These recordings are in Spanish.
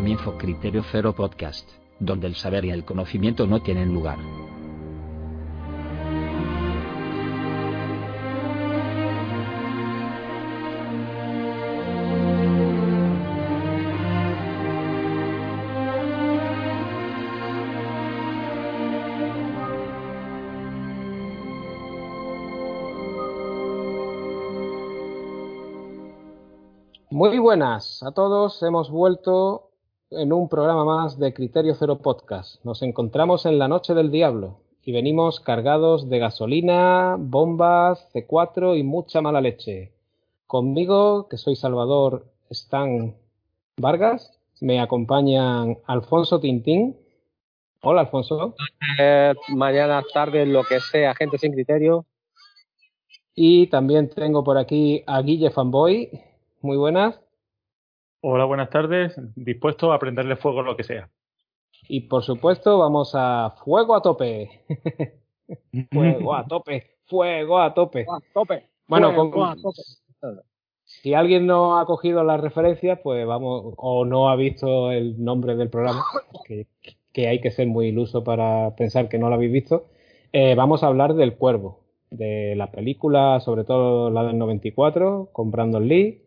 comienzo Criterio Cero Podcast, donde el saber y el conocimiento no tienen lugar. Muy buenas a todos, hemos vuelto en un programa más de Criterio Cero Podcast. Nos encontramos en la noche del diablo y venimos cargados de gasolina, bombas, C4 y mucha mala leche. Conmigo, que soy Salvador Stan Vargas, me acompañan Alfonso Tintín. Hola, Alfonso. Eh, mañana, tarde, lo que sea, gente sin criterio. Y también tengo por aquí a Guille Fanboy. Muy buenas. Hola, buenas tardes. Dispuesto a prenderle fuego lo que sea. Y por supuesto, vamos a fuego a tope. fuego a tope. Fuego a tope. A tope. Bueno, Fuego con- a tope. si alguien no ha cogido la referencia, pues vamos, o no ha visto el nombre del programa, que, que hay que ser muy iluso para pensar que no lo habéis visto, eh, vamos a hablar del Cuervo, de la película, sobre todo la del 94, con Brandon Lee.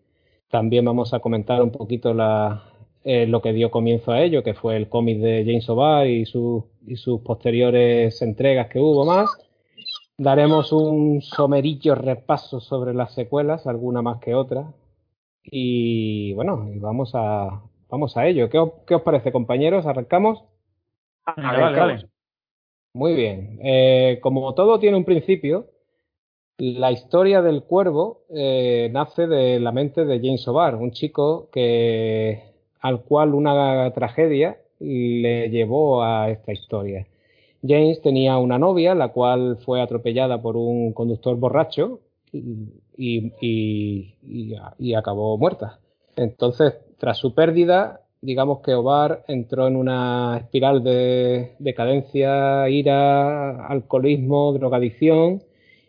También vamos a comentar un poquito la, eh, lo que dio comienzo a ello, que fue el cómic de James O'Barr y, su- y sus posteriores entregas que hubo más. Daremos un somerillo repaso sobre las secuelas, alguna más que otra. Y bueno, y vamos a, vamos a ello. ¿Qué os, qué os parece, compañeros? ¿Arrancamos? Dale. Muy bien. Eh, como todo tiene un principio, la historia del cuervo eh, nace de la mente de James O'Barr, un chico que, al cual una tragedia le llevó a esta historia. James tenía una novia, la cual fue atropellada por un conductor borracho y, y- acabó muerta. Entonces, tras su pérdida, digamos que Obar entró en una espiral de decadencia, ira, alcoholismo, drogadicción,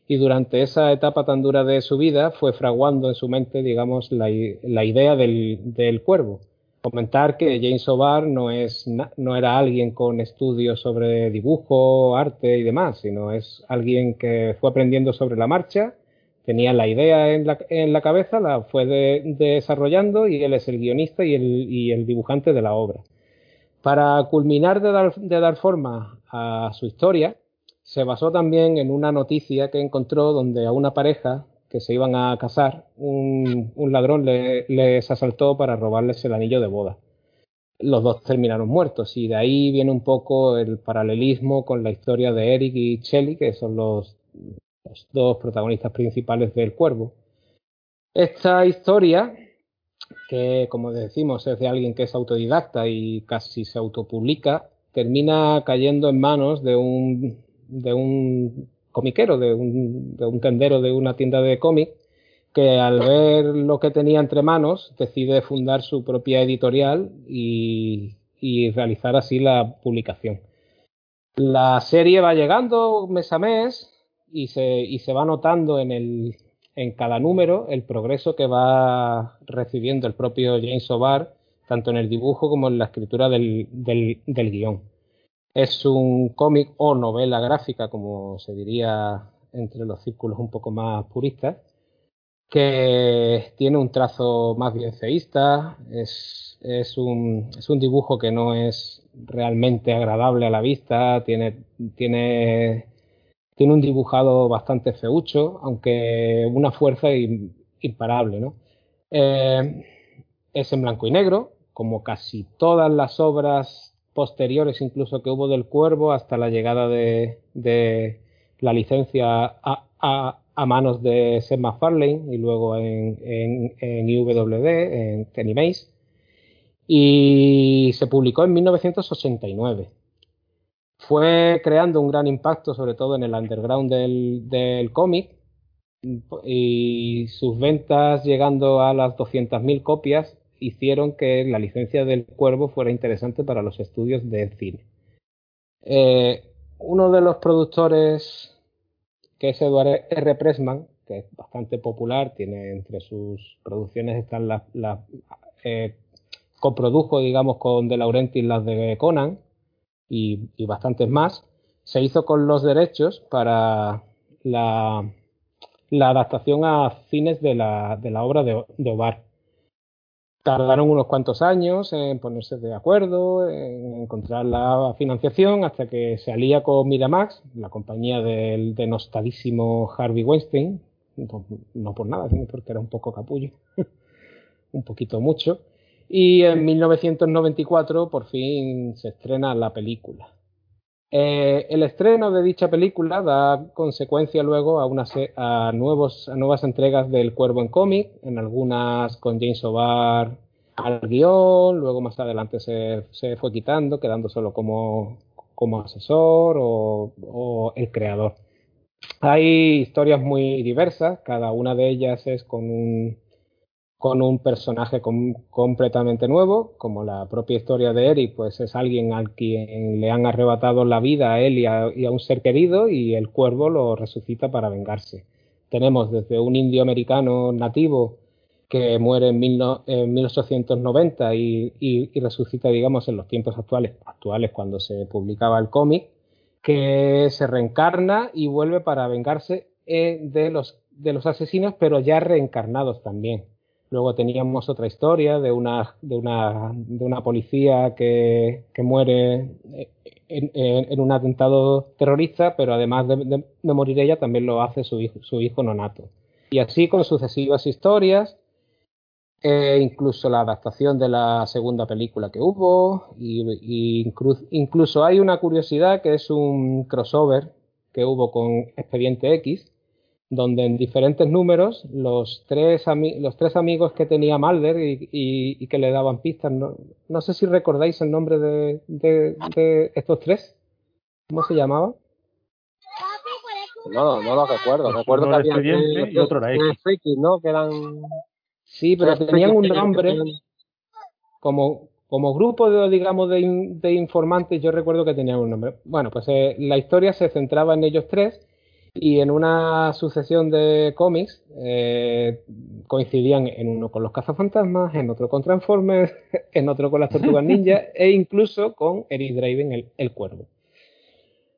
y durante esa etapa tan dura de su vida fue fraguando en su mente, digamos, la, la idea del, cuervo. Comentar que James O'Barr no, es, no era alguien con estudios sobre dibujo, arte y demás, sino es alguien que fue aprendiendo sobre la marcha, tenía la idea en la, en la cabeza, la fue de- desarrollando y él es el guionista y el, y el dibujante de la obra. Para culminar de dar, de dar forma a su historia, se basó también en una noticia que encontró donde a una pareja que se iban a casar, un, ladrón le- les asaltó para robarles el anillo de boda. Los dos terminaron muertos y de ahí viene un poco el paralelismo con la historia de Eric y Shelley, que son los dos protagonistas principales del Cuervo. Esta historia, que como decimos es de alguien que es autodidacta y casi se autopublica, termina cayendo en manos de un, de un comiquero, de un, de un tendero de una tienda de cómic, que al ver lo que tenía entre manos decide fundar su propia editorial y, y realizar así la publicación. La serie va llegando mes a mes y se, y se va notando en, el, en cada número el progreso que va recibiendo el propio James O'Barr, tanto en el dibujo como en la escritura del, del, del guion. Es un cómic o novela gráfica, como se diría entre los círculos un poco más puristas, que tiene un trazo más bien feísta, es, es, un, es un dibujo que no es realmente agradable a la vista, tiene, tiene, tiene un dibujado bastante feucho, aunque una fuerza im- imparable, ¿no? Eh, es en blanco y negro, como casi todas las obras posteriores incluso que hubo del Cuervo hasta la llegada de, la licencia a, manos de Seth MacFarlane y luego en, en, en IWD, en Mace, y se publicó en 1989. Fue creando un gran impacto, sobre todo en el underground del, del cómic, y sus ventas llegando a las 200.000 copias hicieron que la licencia del Cuervo fuera interesante para los estudios de cine. Eh, uno de los productores, que es Edward R. Pressman, que es bastante popular, tiene entre sus producciones están las, eh, coprodujo, digamos, con De Laurentiis las de Conan y, bastantes más, se hizo con los derechos para la, adaptación a cines de la, de la obra de, de Ovar. Tardaron unos cuantos años en ponerse de acuerdo, en encontrar la financiación, hasta que se alía con Miramax, la compañía del denostadísimo Harvey Weinstein, no, no por nada, sino porque era un poco capullo, un poquito mucho, y en 1994 por fin se estrena la película. Eh, el estreno de dicha película da consecuencia luego a, una a, nuevos, a nuevas entregas del Cuervo en cómic, en algunas con James O'Barr al guion, luego más adelante se, fue quitando, quedando solo como, como asesor o, o, el creador. Hay historias muy diversas, cada una de ellas es con un, con un personaje com completamente nuevo, como la propia historia de Eric, pues es alguien al quien le han arrebatado la vida a él y a, un ser querido y el cuervo lo resucita para vengarse. Tenemos desde un indio americano nativo que muere en, mil no, en 1890 y, y, resucita, digamos, en los tiempos actuales, actuales cuando se publicaba el cómic, que se reencarna y vuelve para vengarse eh, de los asesinos, pero ya reencarnados también. Luego teníamos otra historia de una, de una, de una policía que, que muere en, en, un atentado terrorista, pero además de, de, morir ella, también lo hace su hijo, su hijo nonato. Y así con sucesivas historias, eh, incluso la adaptación de la segunda película que hubo, y, incluso hay una curiosidad que es un crossover que hubo con Expediente X, donde en diferentes números los tres, los tres amigos que tenía Mulder y, y, y que le daban pistas, no, no, sé si recordáis el nombre de, de, de, estos tres, ¿cómo se llamaba? No, no lo recuerdo, pues recuerdo que había que, y otro era X. Friki, ¿no? Que eran... Sí, pero tenían un nombre como, como grupo de, digamos, de, de informantes, yo recuerdo que tenían un nombre. Bueno, pues eh, la historia se centraba en ellos tres y en una sucesión de cómics eh, coincidían en uno con los cazafantasmas, en otro con Transformers, en otro con las tortugas ninja e incluso con Eric Draven, el, el cuervo.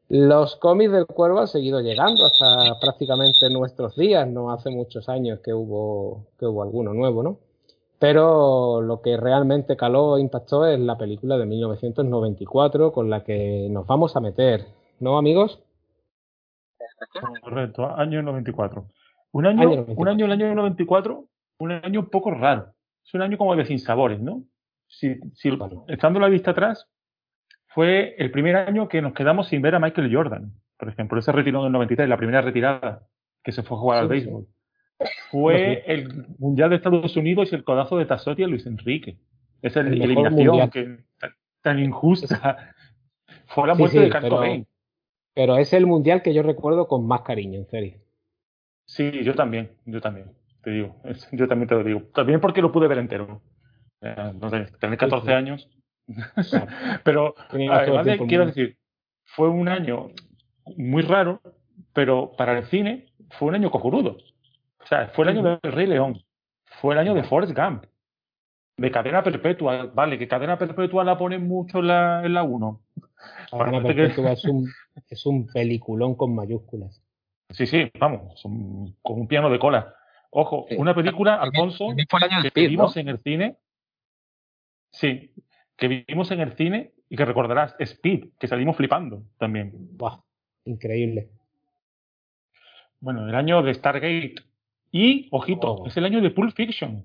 Los cómics del cuervo han seguido llegando hasta prácticamente nuestros días, no hace muchos años que hubo, que hubo alguno nuevo, ¿no? Pero lo que realmente caló e impactó es la película de 1994 con la que nos vamos a meter, ¿no, amigos? Correcto, año 94. Un año, año 94. un año, el año 94, un año un poco raro. Es un año como de sinsabores, ¿no? Si, estando la vista atrás, fue el primer año que nos quedamos sin ver a Michael Jordan, por ejemplo. Ese retiró en el 93, la primera retirada que se fue a jugar sí, al béisbol. Sí. Fue sí. el Mundial de Estados Unidos y el codazo de Tassotti a Luis Enrique. Esa el eliminación que tan injusta. Fue la muerte de Kurt Cobain. Pero es el mundial que yo recuerdo con más cariño, en serio. Sí, yo también, yo también, te digo, yo también te lo digo. También porque lo pude ver entero. Eh, no sé, tener 14 sí, sí. años. pero además de, quiero decir, fue un año muy raro, pero para el cine fue un año cojurudo. O sea, fue el año del Rey León, fue el año de Forrest Gump, de cadena perpetua. Vale, que cadena perpetua la ponen mucho en la, en la 1. Cadena perpetua es un, es un peliculón con mayúsculas. Sí, sí, vamos, un, con un piano de cola. Ojo, una película, Alfonso, que vimos ¿no? en el cine. Sí, que vimos en el cine y que recordarás, Speed, que salimos flipando también. Buah, increíble. Bueno, el año de Stargate. Y, ojito, oh. es el año de Pulp Fiction.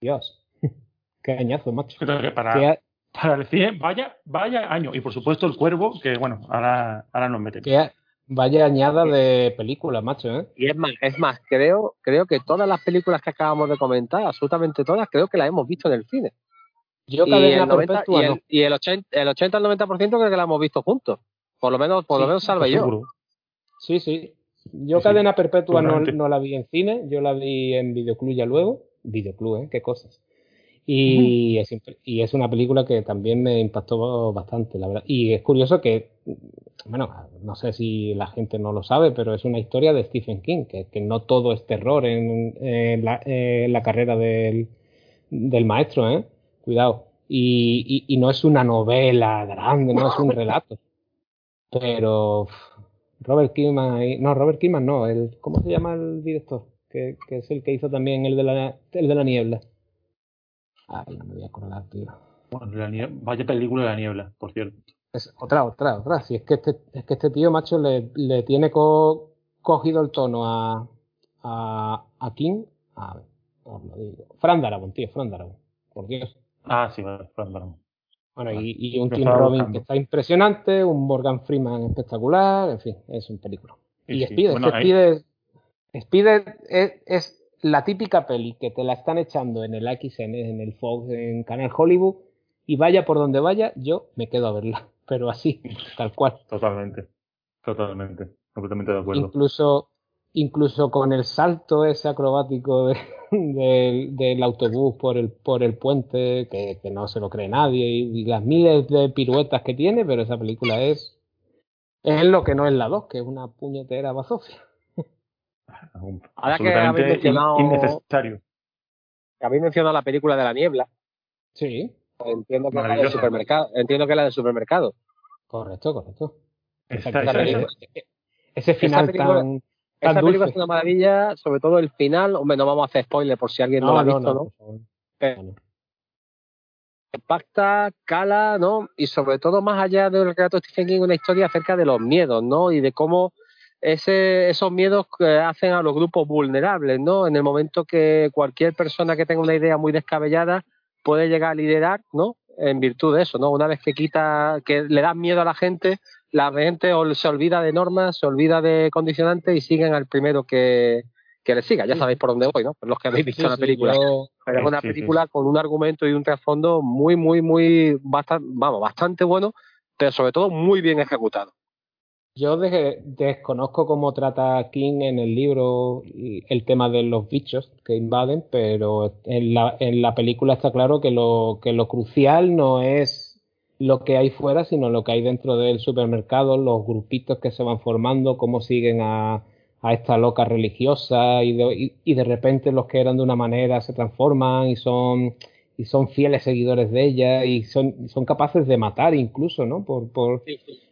Dios, qué añazo, macho. Que para, ¿Qué para el cine, vaya, vaya año. Y por supuesto el cuervo, que bueno, ahora, ahora nos metemos. ¿Qué, Vaya añada de películas, macho, ¿eh? Y es más, es más, creo, creo que todas las películas que acabamos de comentar, absolutamente todas, creo que las hemos visto en el cine. Yo y el, 90, y, el, y el, 80, el 80 al 90% creo que la hemos visto juntos. Por lo menos, por sí, lo menos salve yo. Sí, sí. Yo sí, Cadena Perpetua no, no, la vi en cine, yo la vi en Videoclub ya luego. Videoclub, ¿eh? Qué cosas. Y, uh -huh. es, y es una película que también me impactó bastante, la verdad. Y es curioso que, bueno, no sé si la gente no lo sabe, pero es una historia de Stephen King, que, que no todo es terror en, en, la, en la, carrera del, del maestro, ¿eh? Cuidado. Y, y, no es una novela grande, no es un relato. Pero Robert Kiman, no, Robert Kiman no, el, ¿cómo se llama el director? Que, que, es el que hizo también el de la, el de la niebla. Ay, no me voy a acordar, tío. Bueno, vaya película de la niebla, por cierto. Es otra, otra, otra. Si es que este, es que este tío, macho, le, le tiene cogido el tono a, a, a King. A ver, os lo digo. Fran Darabont, tío, Fran Darabont. Por Dios. Ah, sí, vale, Fran Darabont. Bueno, y, y, un Tim Robin que está impresionante, un Morgan Freeman espectacular, en fin, es un película. Y, Speed, Speed, es, es, la típica peli que te la están echando en el XN, en el Fox, en Canal Hollywood, y vaya por donde vaya, yo me quedo a verla, pero así, tal cual. Totalmente, totalmente, completamente de acuerdo. Incluso, incluso con el salto ese acrobático del autobús por el, por el puente, que, no se lo cree nadie, y, las miles de piruetas que tiene, pero esa película es, es lo que no es la 2, que es una puñetera bazofia. Ahora que habéis mencionado, innecesario. Que habéis mencionado la película de la niebla. Sí. Entiendo que es la del supermercado. Entiendo que es la del supermercado. Correcto, correcto. ese final tan esa película es una maravilla, sobre todo el final. Hombre, no vamos a hacer spoiler por si alguien no, lo ha visto, ¿no? Impacta, cala, ¿no? Y sobre todo, más allá de lo que ha Stephen King, una historia acerca de los miedos, ¿no? Y de cómo ese, esos miedos que hacen a los grupos vulnerables, ¿no? En el momento que cualquier persona que tenga una idea muy descabellada puede llegar a liderar, ¿no? En virtud de eso, ¿no? Una vez que quita, que le da miedo a la gente, la gente se olvida de normas, se olvida de condicionantes y siguen al primero que, que le siga. Ya sabéis por dónde voy, ¿no? Los que habéis visto la película. Pero es una película con un argumento y un trasfondo muy, muy, muy, bastante, vamos, bastante bueno, pero sobre todo muy bien ejecutado. Yo desconozco cómo trata King en el libro el tema de los bichos que invaden, pero en la, película está claro que lo, que lo crucial no es lo que hay fuera, sino lo que hay dentro del supermercado, los grupitos que se van formando, cómo siguen a, a esta loca religiosa y de, repente los que eran de una manera se transforman y son y son fieles seguidores de ella y son, son capaces de matar incluso, ¿no? Por, por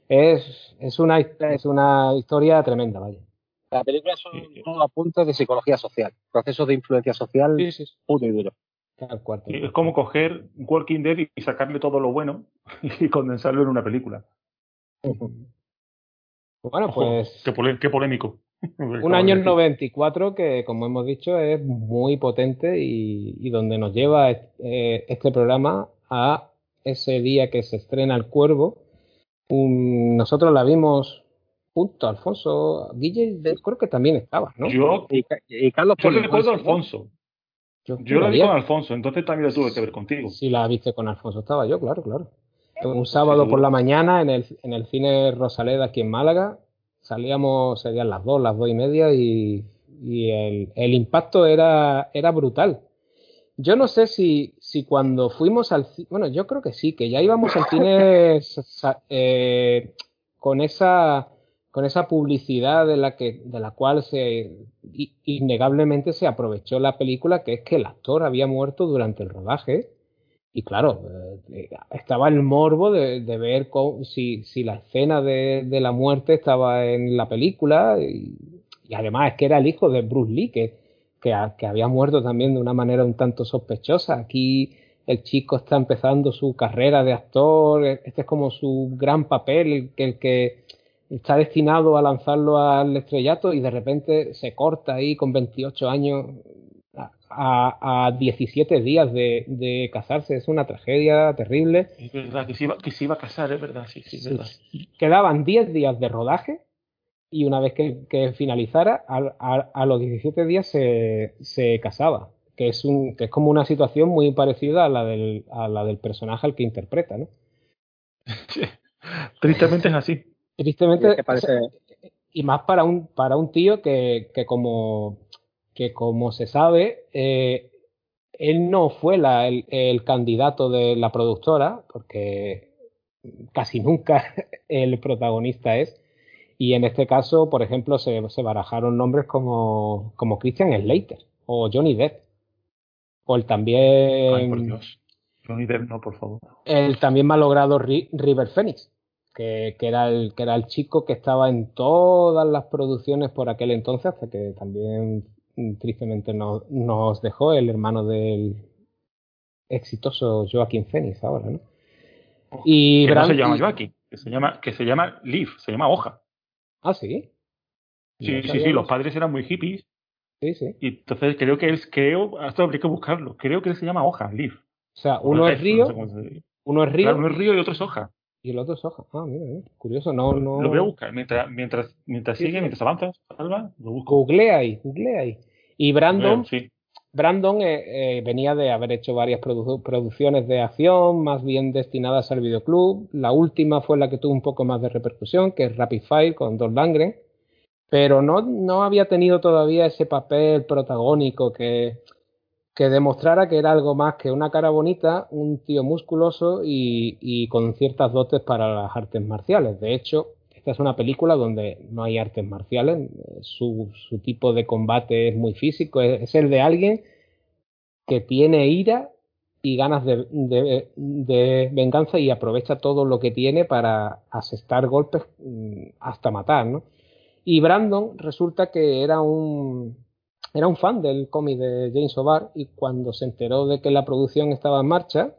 Es, es, una, es una historia tremenda, vaya. La película son todo apuntes de psicología social, procesos de influencia social puro y duro. Es como coger Walking Dead y sacarle todo lo bueno y condensarlo en una película. Bueno, pues. qué, polémico. Un año 94 que, como hemos dicho, es muy potente y, donde nos lleva eh, este programa a ese día que se estrena El Cuervo. Nosotros la vimos junto a Alfonso. Guille, creo que también estaba, ¿no? Yo, y, Carlos yo recuerdo a Alfonso. Yo, la vi con Alfonso, entonces también la tuve que ver contigo. Sí, la viste con Alfonso, estaba yo, claro, claro. Un sábado por la mañana en el, en el cine Rosaleda aquí en Málaga, salíamos, serían las dos, las dos y media, y, y el, el, impacto era, era brutal. Yo no sé si, si cuando fuimos al bueno, yo creo que sí, que ya íbamos al cine eh, con esa con esa publicidad de la que de la cual se innegablemente se aprovechó la película que es que el actor había muerto durante el rodaje. Y claro eh, estaba el morbo de, ver si, si, la escena de, la muerte estaba en la película y, además es que era el hijo de Bruce Lee que, que, que había muerto también de una manera un tanto sospechosa aquí el chico está empezando su carrera de actor este es como su gran papel el, el que está destinado a lanzarlo al estrellato y de repente se corta ahí con 28 años a, a 17 días de, de, casarse. Es una tragedia terrible. Es verdad, que se iba, que se iba a casar, es verdad, sí, sí, es verdad. Quedaban 10 días de rodaje y una vez que, que finalizara, a, a, los 17 días se, se casaba. Que es, un, que es como una situación muy parecida a la del, a la del personaje al que interpreta, ¿no? Tristemente es así. Tristemente, y más para un, para un tío que, que como, que como se sabe, eh, él no fue la, el, el, candidato de la productora, porque casi nunca el protagonista es. Y en este caso, por ejemplo, se, se barajaron nombres como, como Christian Slater o Johnny Depp. O el también. Johnny Depp, no, por favor. El también malogrado River Phoenix, que, era el, que era el chico que estaba en todas las producciones por aquel entonces, hasta que también mm, tristemente nos dejó el hermano del exitoso Joaquín Phoenix ahora, ¿no? Y que no se llama Joaquín, que se llama, que se llama Leaf, se llama hoja. Ah, sí. Sí, sí, sí, los padres eran muy hippies. Sí, sí. Y entonces creo que él, creo, hasta habría que buscarlo, creo que él se llama hoja, Leaf. O sea, uno es río, uno es río. uno es río y otro es hoja. Y el otro es hoja. Ah, mira, mira. curioso, no, no. Lo voy a buscar mientras, mientras, mientras sigue, mientras avanzas, Alba, lo busco. Googlea ahí, googlea ahí. Y Brandon, Brandon eh, eh, venía de haber hecho varias producciones de acción, más bien destinadas al videoclub. La última fue la que tuvo un poco más de repercusión, que es Rapid Fire con Don Langren. Pero no, no había tenido todavía ese papel protagónico que, que demostrara que era algo más que una cara bonita, un tío musculoso y, y con ciertas dotes para las artes marciales. De hecho, esta es una película donde no hay artes marciales, su, su tipo de combate es muy físico, es, el de alguien que tiene ira y ganas de, de, venganza y aprovecha todo lo que tiene para asestar golpes mm, hasta matar, ¿no? Y Brandon resulta que era un, era un fan del cómic de James O'Barr y cuando se enteró de que la producción estaba en marcha,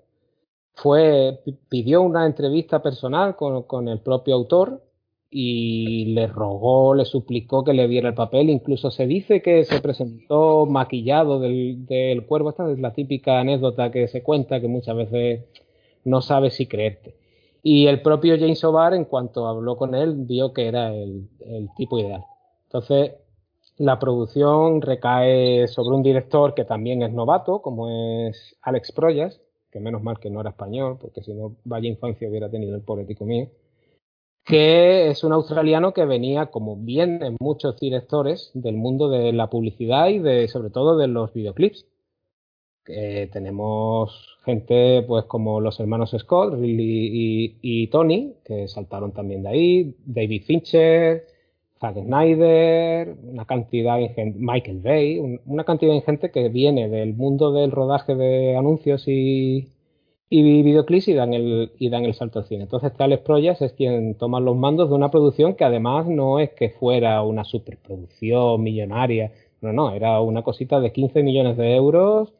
fue, pidió una entrevista personal con, con el propio autor y le rogó, le suplicó que le diera el papel. Incluso se dice que se presentó maquillado del, del cuervo. Esta es la típica anécdota que se cuenta que muchas veces no sabes si creerte. Y el propio James O'Barr, en cuanto habló con él, vio que era el, el tipo ideal. Entonces, la producción recae sobre un director que también es novato, como es Alex Proyas, que menos mal que no era español, porque si no, vaya infancia hubiera tenido el poético mío que es un australiano que venía, como bien en muchos directores, del mundo de la publicidad y de, sobre todo de los videoclips. tenemos gente pues como los hermanos Scott, y, Tony, que saltaron también de ahí, David Fincher, Zack Snyder, una cantidad Michael Bay, una cantidad de gente que viene del mundo del rodaje de anuncios y, y videoclips y dan el, y dan el salto al cine. Entonces Tales Proyas es quien toma los mandos de una producción que además no es que fuera una superproducción millonaria, no, no, era una cosita de 15 millones de euros,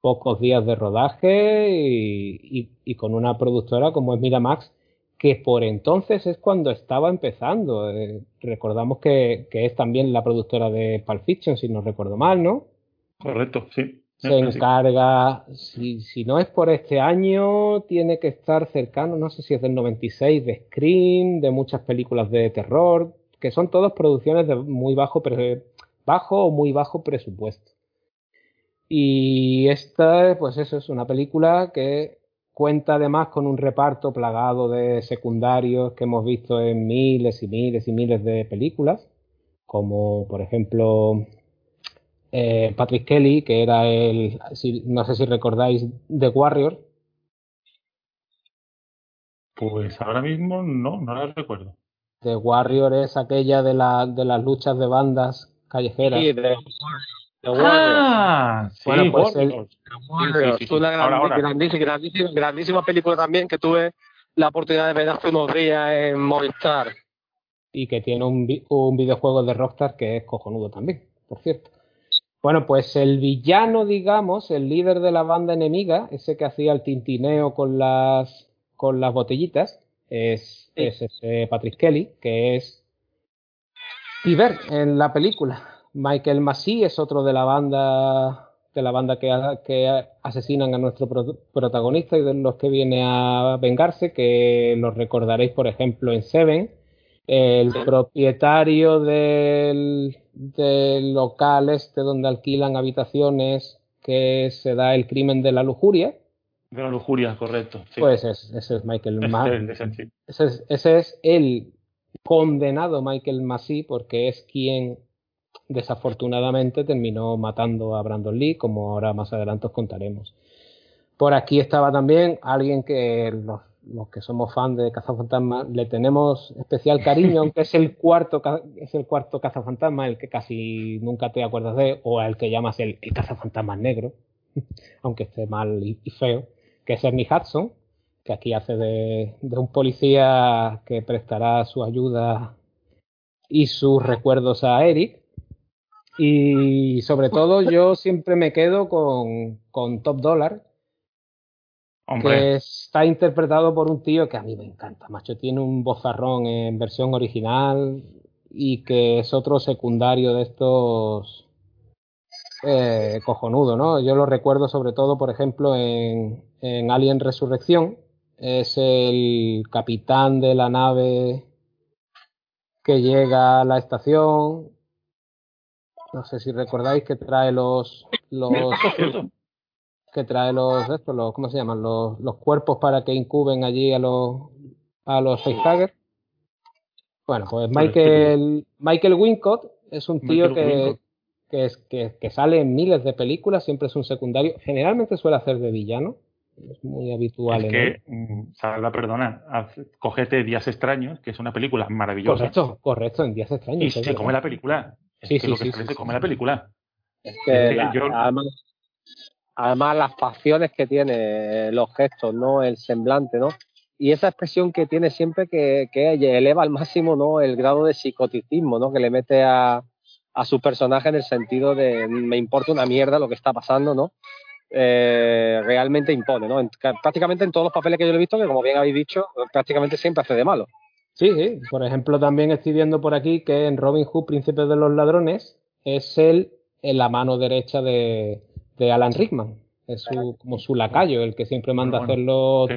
pocos días de rodaje y, y, con una productora como es Miramax, que por entonces es cuando estaba empezando. Eh, recordamos que, que, es también la productora de Pulp Fiction, si no recuerdo mal, ¿no? Correcto, sí se encarga, si, si, no es por este año, tiene que estar cercano, no sé si es del 96, de Scream, de muchas películas de terror, que son todas producciones de muy bajo, bajo o muy bajo presupuesto. Y esta, pues eso es una película que cuenta además con un reparto plagado de secundarios que hemos visto en miles y miles y miles de películas, como por ejemplo eh, Patrick Kelly, que era el, no sé si recordáis, The Warrior. Pues ahora mismo no, no la recuerdo. The Warrior es aquella de, la, de las luchas de bandas callejeras. Sí, de, Ah, sí, bueno, pues el, una grandísima, grandísima, película también que tuve la oportunidad de ver hace unos días en Movistar. Y que tiene un, un videojuego de Rockstar que es cojonudo también, por cierto. Bueno, pues el villano, digamos, el líder de la banda enemiga, ese que hacía el tintineo con las, con las botellitas, es, es ese Patrick Kelly, que es Tiber en la película. Michael Massey es otro de la banda de la banda que, que asesinan a nuestro protagonista y de los que viene a vengarse, que los recordaréis, por ejemplo, en Seven. El propietario del, del local este donde alquilan habitaciones que se da el crimen de la lujuria. De la lujuria, correcto. Pues ese, es Michael Massey. Ese, ese, es el condenado Michael Massey porque es quien desafortunadamente terminó matando a Brandon Lee, como ahora más adelante os contaremos. Por aquí estaba también alguien que los los que somos fans de Cazafantasma le tenemos especial cariño, aunque es el cuarto es el cuarto Cazafantasma, el que casi nunca te acuerdas de, o el que llamas el, el Cazafantasma negro, aunque esté mal y, feo, que es Ernie Hudson, que aquí hace de, de un policía que prestará su ayuda y sus recuerdos a Eric. Y sobre todo yo siempre me quedo con, con Top Dollar, que está interpretado por un tío que a mí me encanta, macho. Tiene un bozarrón en versión original y que es otro secundario de estos eh, cojonudo, ¿no? Yo lo recuerdo sobre todo, por ejemplo, en, en Alien Resurrección. Es el capitán de la nave que llega a la estación. No sé si recordáis que trae los los que trae los estos, los ¿cómo se llaman? Los, los cuerpos para que incuben allí a los a los facehuggers. Bueno, pues Michael Michael Wincott es un tío que, que, es, que, que sale en miles de películas, siempre es un secundario, generalmente suele hacer de villano, es muy habitual. Es que, mm, la perdona, cogete Días Extraños, que es una película maravillosa. Correcto, correcto, en Días Extraños. Y se come la película. sí, sí, sí, se come la película. Es que, además, además, las facciones que tiene, los gestos, ¿no? El semblante, ¿no? Y esa expresión que tiene siempre que, que eleva al máximo, ¿no? El grado de psicoticismo, ¿no? Que le mete a, a su personaje en el sentido de me importa una mierda lo que está pasando, ¿no? Eh, realmente impone, ¿no? prácticamente en todos los papeles que yo le he visto, que como bien habéis dicho, prácticamente siempre hace de malo. Sí, sí. Por ejemplo, también estoy viendo por aquí que en Robin Hood, Príncipe de los Ladrones, es él en la mano derecha de, Alan Rickman. Es su, como su lacayo, el que siempre manda a hacer los,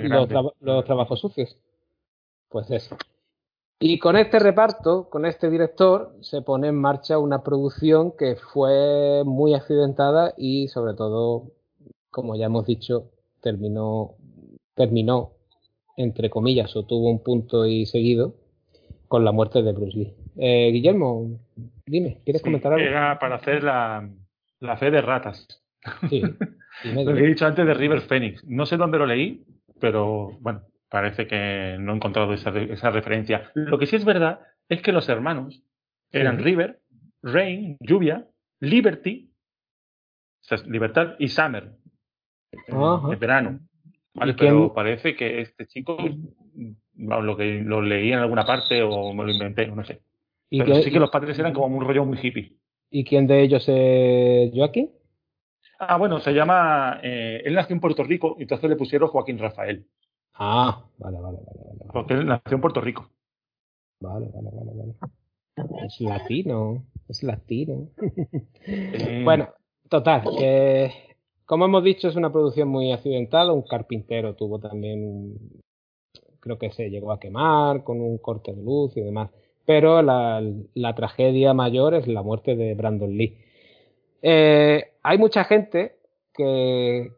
los, trabajos sucios. Pues eso. Y con este reparto, con este director, se pone en marcha una producción que fue muy accidentada y sobre todo como ya hemos dicho, terminó, terminó, entre comillas, o tuvo un punto y seguido con la muerte de Bruce Lee. Eh, Guillermo, dime, ¿quieres comentar algo? Era para hacer la, la fe de ratas. Sí. lo que he dicho antes de River Phoenix. No sé dónde lo leí, pero bueno, parece que no he encontrado esa, esa referencia. Lo que sí es verdad es que los hermanos eran River, Rain, Lluvia, Liberty, Libertad y Summer de verano. pero parece que este chico, lo que lo leí en alguna parte o me lo inventé, no sé. pero sí que los padres eran como un rollo muy hippie. ¿Y quién de ellos es Joaquín? Ah, bueno, se llama. Eh, él nació en Puerto Rico y entonces le pusieron Joaquín Rafael. Ah, vale, vale, vale. Porque él nació en Puerto Rico. Vale, vale, vale, vale. Es latino, es latino. Bueno, total, que como hemos dicho, es una producción muy accidentada. Un carpintero tuvo también, creo que se llegó a quemar con un corte de luz y demás. Pero la, tragedia mayor es la muerte de Brandon Lee. Eh, hay mucha gente que,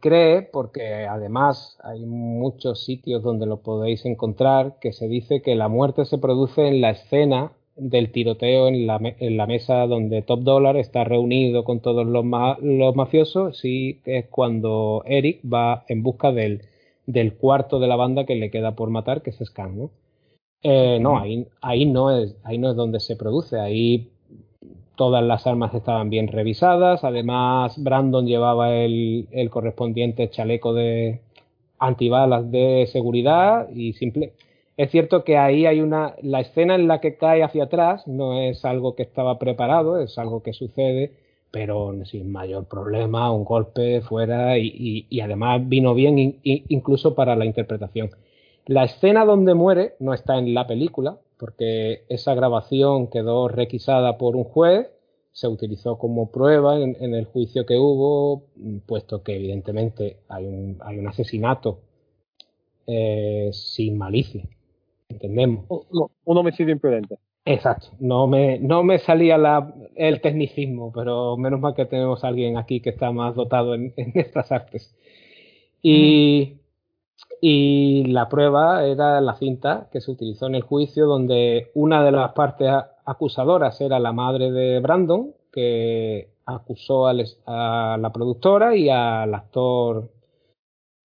cree, porque además hay muchos sitios donde lo podéis encontrar, que se dice que la muerte se produce en la escena del tiroteo en la, en la mesa donde Top Dollar está reunido con todos los, los mafiosos, sí es cuando Eric va en busca del, cuarto de la banda que le queda por matar, que es Scan, ¿no? Eh, no, ahí, no es, ahí no es donde se produce, ahí todas las armas estaban bien revisadas, además Brandon llevaba el, correspondiente chaleco de antibalas de seguridad y simple, es cierto que ahí hay una. La escena en la que cae hacia atrás no es algo que estaba preparado, es algo que sucede, pero sin mayor problema, un golpe fuera y, además vino bien incluso para la interpretación. La escena donde muere no está en la película, porque esa grabación quedó requisada por un juez, se utilizó como prueba en, el juicio que hubo, puesto que evidentemente hay un, hay un asesinato eh, sin malicia entendemos. Un, homicidio imprudente. Exacto, no me, no me salía la, el tecnicismo, pero menos mal que tenemos a alguien aquí que está más dotado en, estas artes. Y, y la prueba era la cinta que se utilizó en el juicio, donde una de las partes acusadoras era la madre de Brandon, que acusó a, la productora y al actor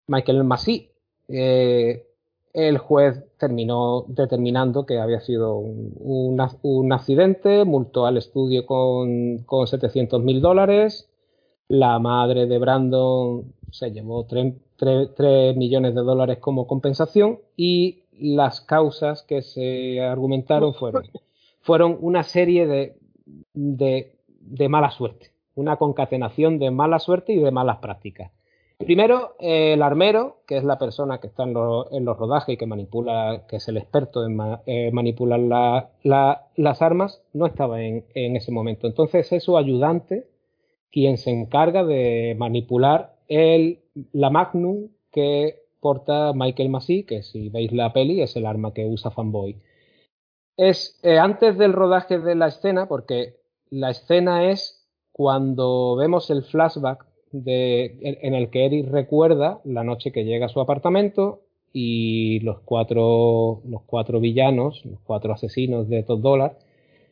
Michael Massey. Eh, el juez terminó determinando que había sido un, un, accidente, multó al estudio con, con 700 mil dólares. La madre de Brandon se llevó 30 3, millones de dólares como compensación y las causas que se argumentaron fueron, fueron una serie de, de, mala suerte, una concatenación de mala suerte y de malas prácticas. Primero, el armero, que es la persona que está en, los rodajes y que manipula, que es el experto en eh, manipular las armas, no estaba en, ese momento. Entonces es su ayudante quien se encarga de manipular el, la Magnum que porta Michael Massey, que si veis la peli es el arma que usa Fanboy. Es eh, antes del rodaje de la escena, porque la escena es cuando vemos el flashback en el que Eric recuerda la noche que llega a su apartamento y los cuatro, los cuatro villanos, los cuatro asesinos de Todd Dollar,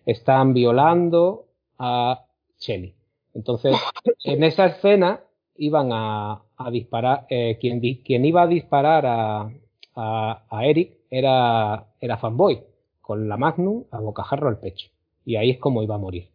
están violando a Shelly. Entonces, en esa escena iban a, disparar, eh, quien, quien, iba a disparar a, Eric era, era Fanboy, con la Magnum a bocajarro al pecho. Y ahí es como iba a morir.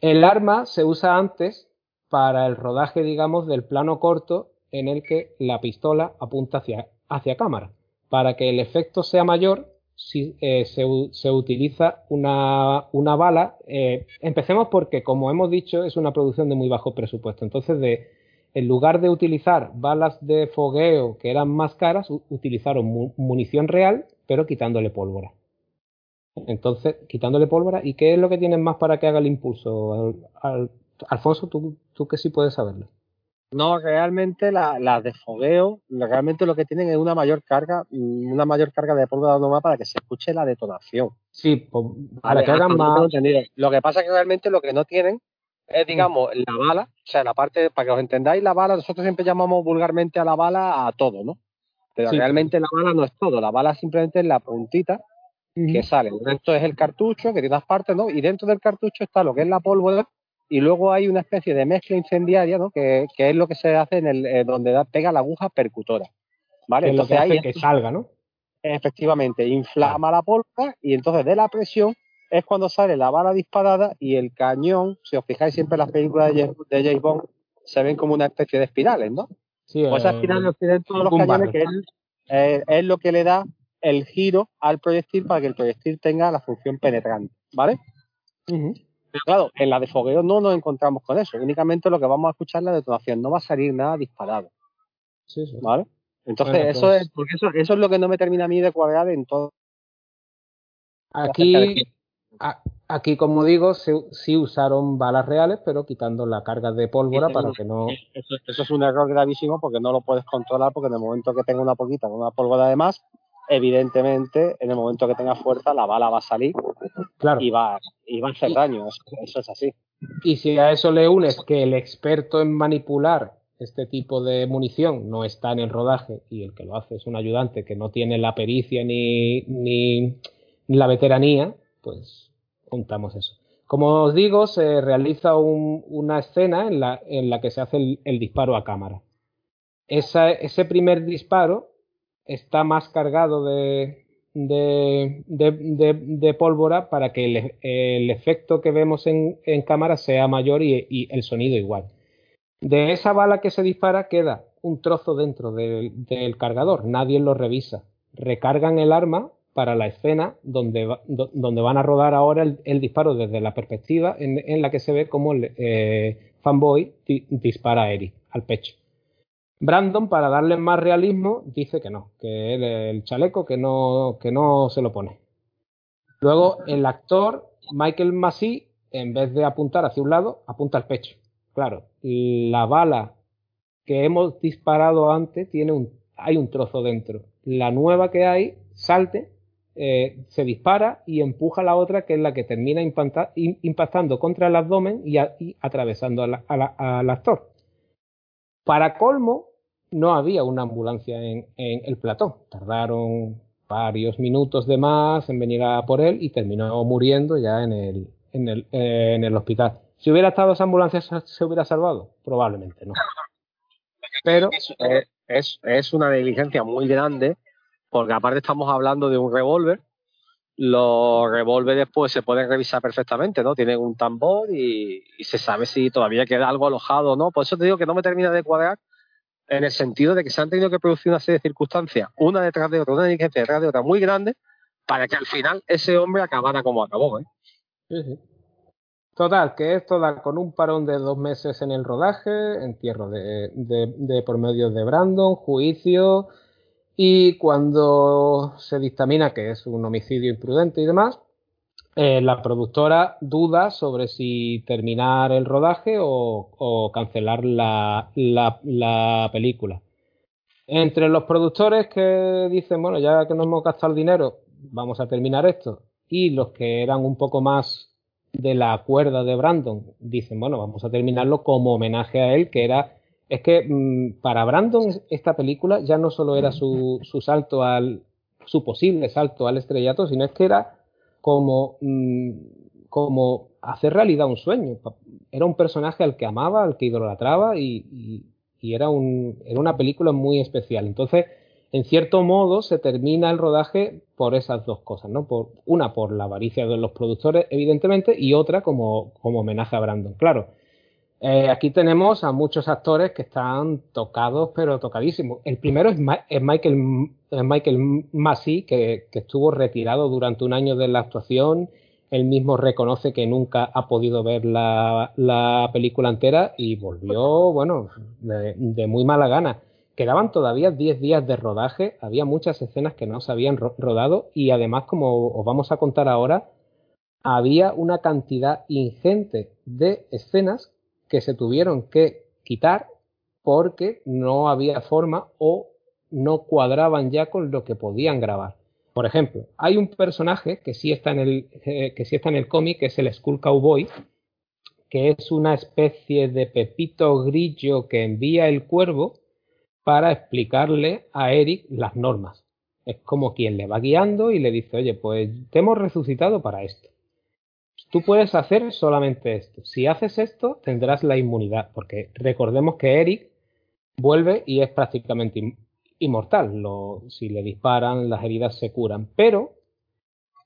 El arma se usa antes para el rodaje, digamos, del plano corto en el que la pistola apunta hacia, hacia cámara. Para que el efecto sea mayor, si, eh, se, utiliza una, una bala. Eh, empecemos porque, como hemos dicho, es una producción de muy bajo presupuesto. Entonces, de, en lugar de utilizar balas de fogueo que eran más caras, utilizaron munición real, pero quitándole pólvora. Entonces, quitándole pólvora, ¿y qué es lo que tienen más para que haga el impulso? al, Alfonso, ¿tú, tú que sí puedes saberlo. No, realmente las de fogueo, realmente lo que tienen es una mayor carga, mm, una mayor carga de pólvora normal para que se escuche la detonación. Sí, para que hagan más. Lo que pasa es que realmente lo que no tienen es, digamos, la bala, o sea, la parte, para que os entendáis, la bala, nosotros siempre llamamos vulgarmente a la bala a todo, ¿no? Pero realmente la bala no es todo, la bala simplemente es la puntita que sale. Esto es el cartucho, que tiene las partes, ¿no? Y dentro del cartucho está lo que es la pólvora y luego hay una especie de mezcla incendiaria, ¿no? Que, es lo que se hace en el eh, donde da, pega la aguja percutora. ¿Vale? entonces hace que salga, ¿no? Efectivamente, inflama la pólvora y entonces de la presión es cuando sale la bala disparada y el cañón, si os fijáis siempre en las películas de, James Bond, se ven como una especie de espirales, ¿no? Sí, pues esas espirales tienen todos los cañones que eh, es, lo que le da el giro al proyectil para que el proyectil tenga la función penetrante, ¿vale? Pero claro, en la de fogueo no nos encontramos con eso. Únicamente lo que vamos a escuchar es la detonación. No va a salir nada disparado. Sí, sí. ¿Vale? Entonces, eso pues es, porque eso, eso es lo que no me termina a mí de cuadrar en todo. Aquí, aquí como digo, sí, usaron balas reales, pero quitando la carga de pólvora para que no. Eso, eso, es un error gravísimo porque no lo puedes controlar, porque en el momento que tenga una poquita con una pólvora de más, evidentemente, en el momento que tenga fuerza, la bala va a salir y, va, y va a hacer daño. Eso, es así. Y si a eso le unes que el experto en manipular este tipo de munición no está en el rodaje y el que lo hace es un ayudante que no tiene la pericia ni, ni, la veteranía, pues juntamos eso. Como os digo, se realiza una escena en la, en la que se hace el, disparo a cámara. ese primer disparo está más cargado de, de, pólvora para que el, efecto que vemos en, cámara sea mayor y, el sonido igual. De esa bala que se dispara queda un trozo dentro del, cargador, nadie lo revisa. Recargan el arma para la escena donde, donde van a rodar ahora el, disparo desde la perspectiva en, la que se ve como el eh, fanboy dispara a Eric al pecho. Brandon, para darle más realismo, dice que no, que el chaleco que no, que no se lo pone. Luego, el actor Michael Massey, en vez de apuntar hacia un lado, apunta al pecho. Claro, la bala que hemos disparado antes tiene un, hay un trozo dentro. La nueva que hay salte, eh, se dispara y empuja la otra, que es la que termina impactando contra el abdomen y, atravesando al actor. Para colmo, no había una ambulancia en, el platón. Tardaron varios minutos de más en venir a por él y terminó muriendo ya en el, en el, en el hospital. Si hubiera estado esa ambulancia, ¿se hubiera salvado? Probablemente no. Pero es, es, una negligencia muy grande, porque aparte estamos hablando de un revólver. Los revólveres pues se pueden revisar perfectamente, ¿no? Tienen un tambor y, se sabe si todavía queda algo alojado o no. Por eso te digo que no me termina de cuadrar en el sentido de que se han tenido que producir una serie de circunstancias, una detrás de otra, una diligencia detrás de otra muy grande, para que al final ese hombre acabara como acabó. ¿eh? Total, que esto da con un parón de dos meses en el rodaje, entierro de, de, por medio de Brandon, juicio, y cuando se dictamina que es un homicidio imprudente y demás, eh, la productora duda sobre si terminar el rodaje o, cancelar la, la, película. Entre los productores que dicen, bueno, ya que nos hemos gastado el dinero, vamos a terminar esto, y los que eran un poco más de la cuerda de Brandon, dicen, bueno, vamos a terminarlo como homenaje a él, que era, es que mm, para Brandon esta película ya no solo era su, su salto al, su posible salto al estrellato, sino es que era como, mm, como hacer realidad un sueño. Era un personaje al que amaba, al que idolatraba y, y, y era, un, era una película muy especial. Entonces, en cierto modo se termina el rodaje por esas dos cosas, ¿no? Por, una por la avaricia de los productores, evidentemente, y otra como, como homenaje a Brandon. Claro, eh, aquí tenemos a muchos actores que están tocados, pero tocadísimos. El primero es, Michael, Michael Massey, que, estuvo retirado durante un año de la actuación. Él mismo reconoce que nunca ha podido ver la, la película entera y volvió, bueno, de, de muy mala gana. Quedaban todavía 10 días de rodaje, había muchas escenas que no se habían rodado y además, como os vamos a contar ahora, había una cantidad ingente de escenas que se tuvieron que quitar porque no había forma o no cuadraban ya con lo que podían grabar. Por ejemplo, hay un personaje que sí está en el, eh, que sí está en el cómic, que es el Skull Cowboy, que es una especie de pepito grillo que envía el cuervo para explicarle a Eric las normas. Es como quien le va guiando y le dice, oye, pues te hemos resucitado para esto. Tú puedes hacer solamente esto. Si haces esto, tendrás la inmunidad, porque recordemos que Eric vuelve y es prácticamente inmortal. si le disparan, las heridas se curan. Pero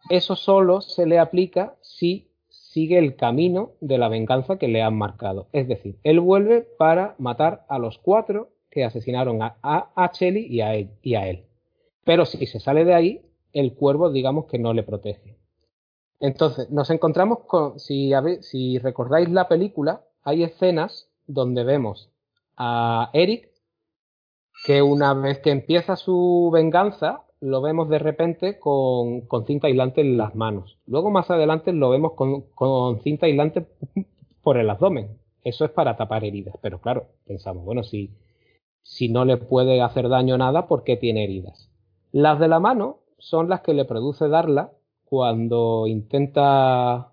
eso solo se le aplica si sigue el camino de la venganza que le han marcado. Es decir, él vuelve para matar a los cuatro que asesinaron a, a, y a él. Pero si se sale de ahí, el cuervo digamos que no le protege. Entonces, nos encontramos con, si, recordáis la película, hay escenas donde vemos a Eric que una vez que empieza su venganza, lo vemos de repente con, cinta aislante en las manos. Luego más adelante lo vemos con, con cinta aislante por el abdomen. Eso es para tapar heridas. Pero claro, pensamos, bueno, si, si no le puede hacer daño nada porque tiene heridas. Las de la mano son las que le produce darla cuando intenta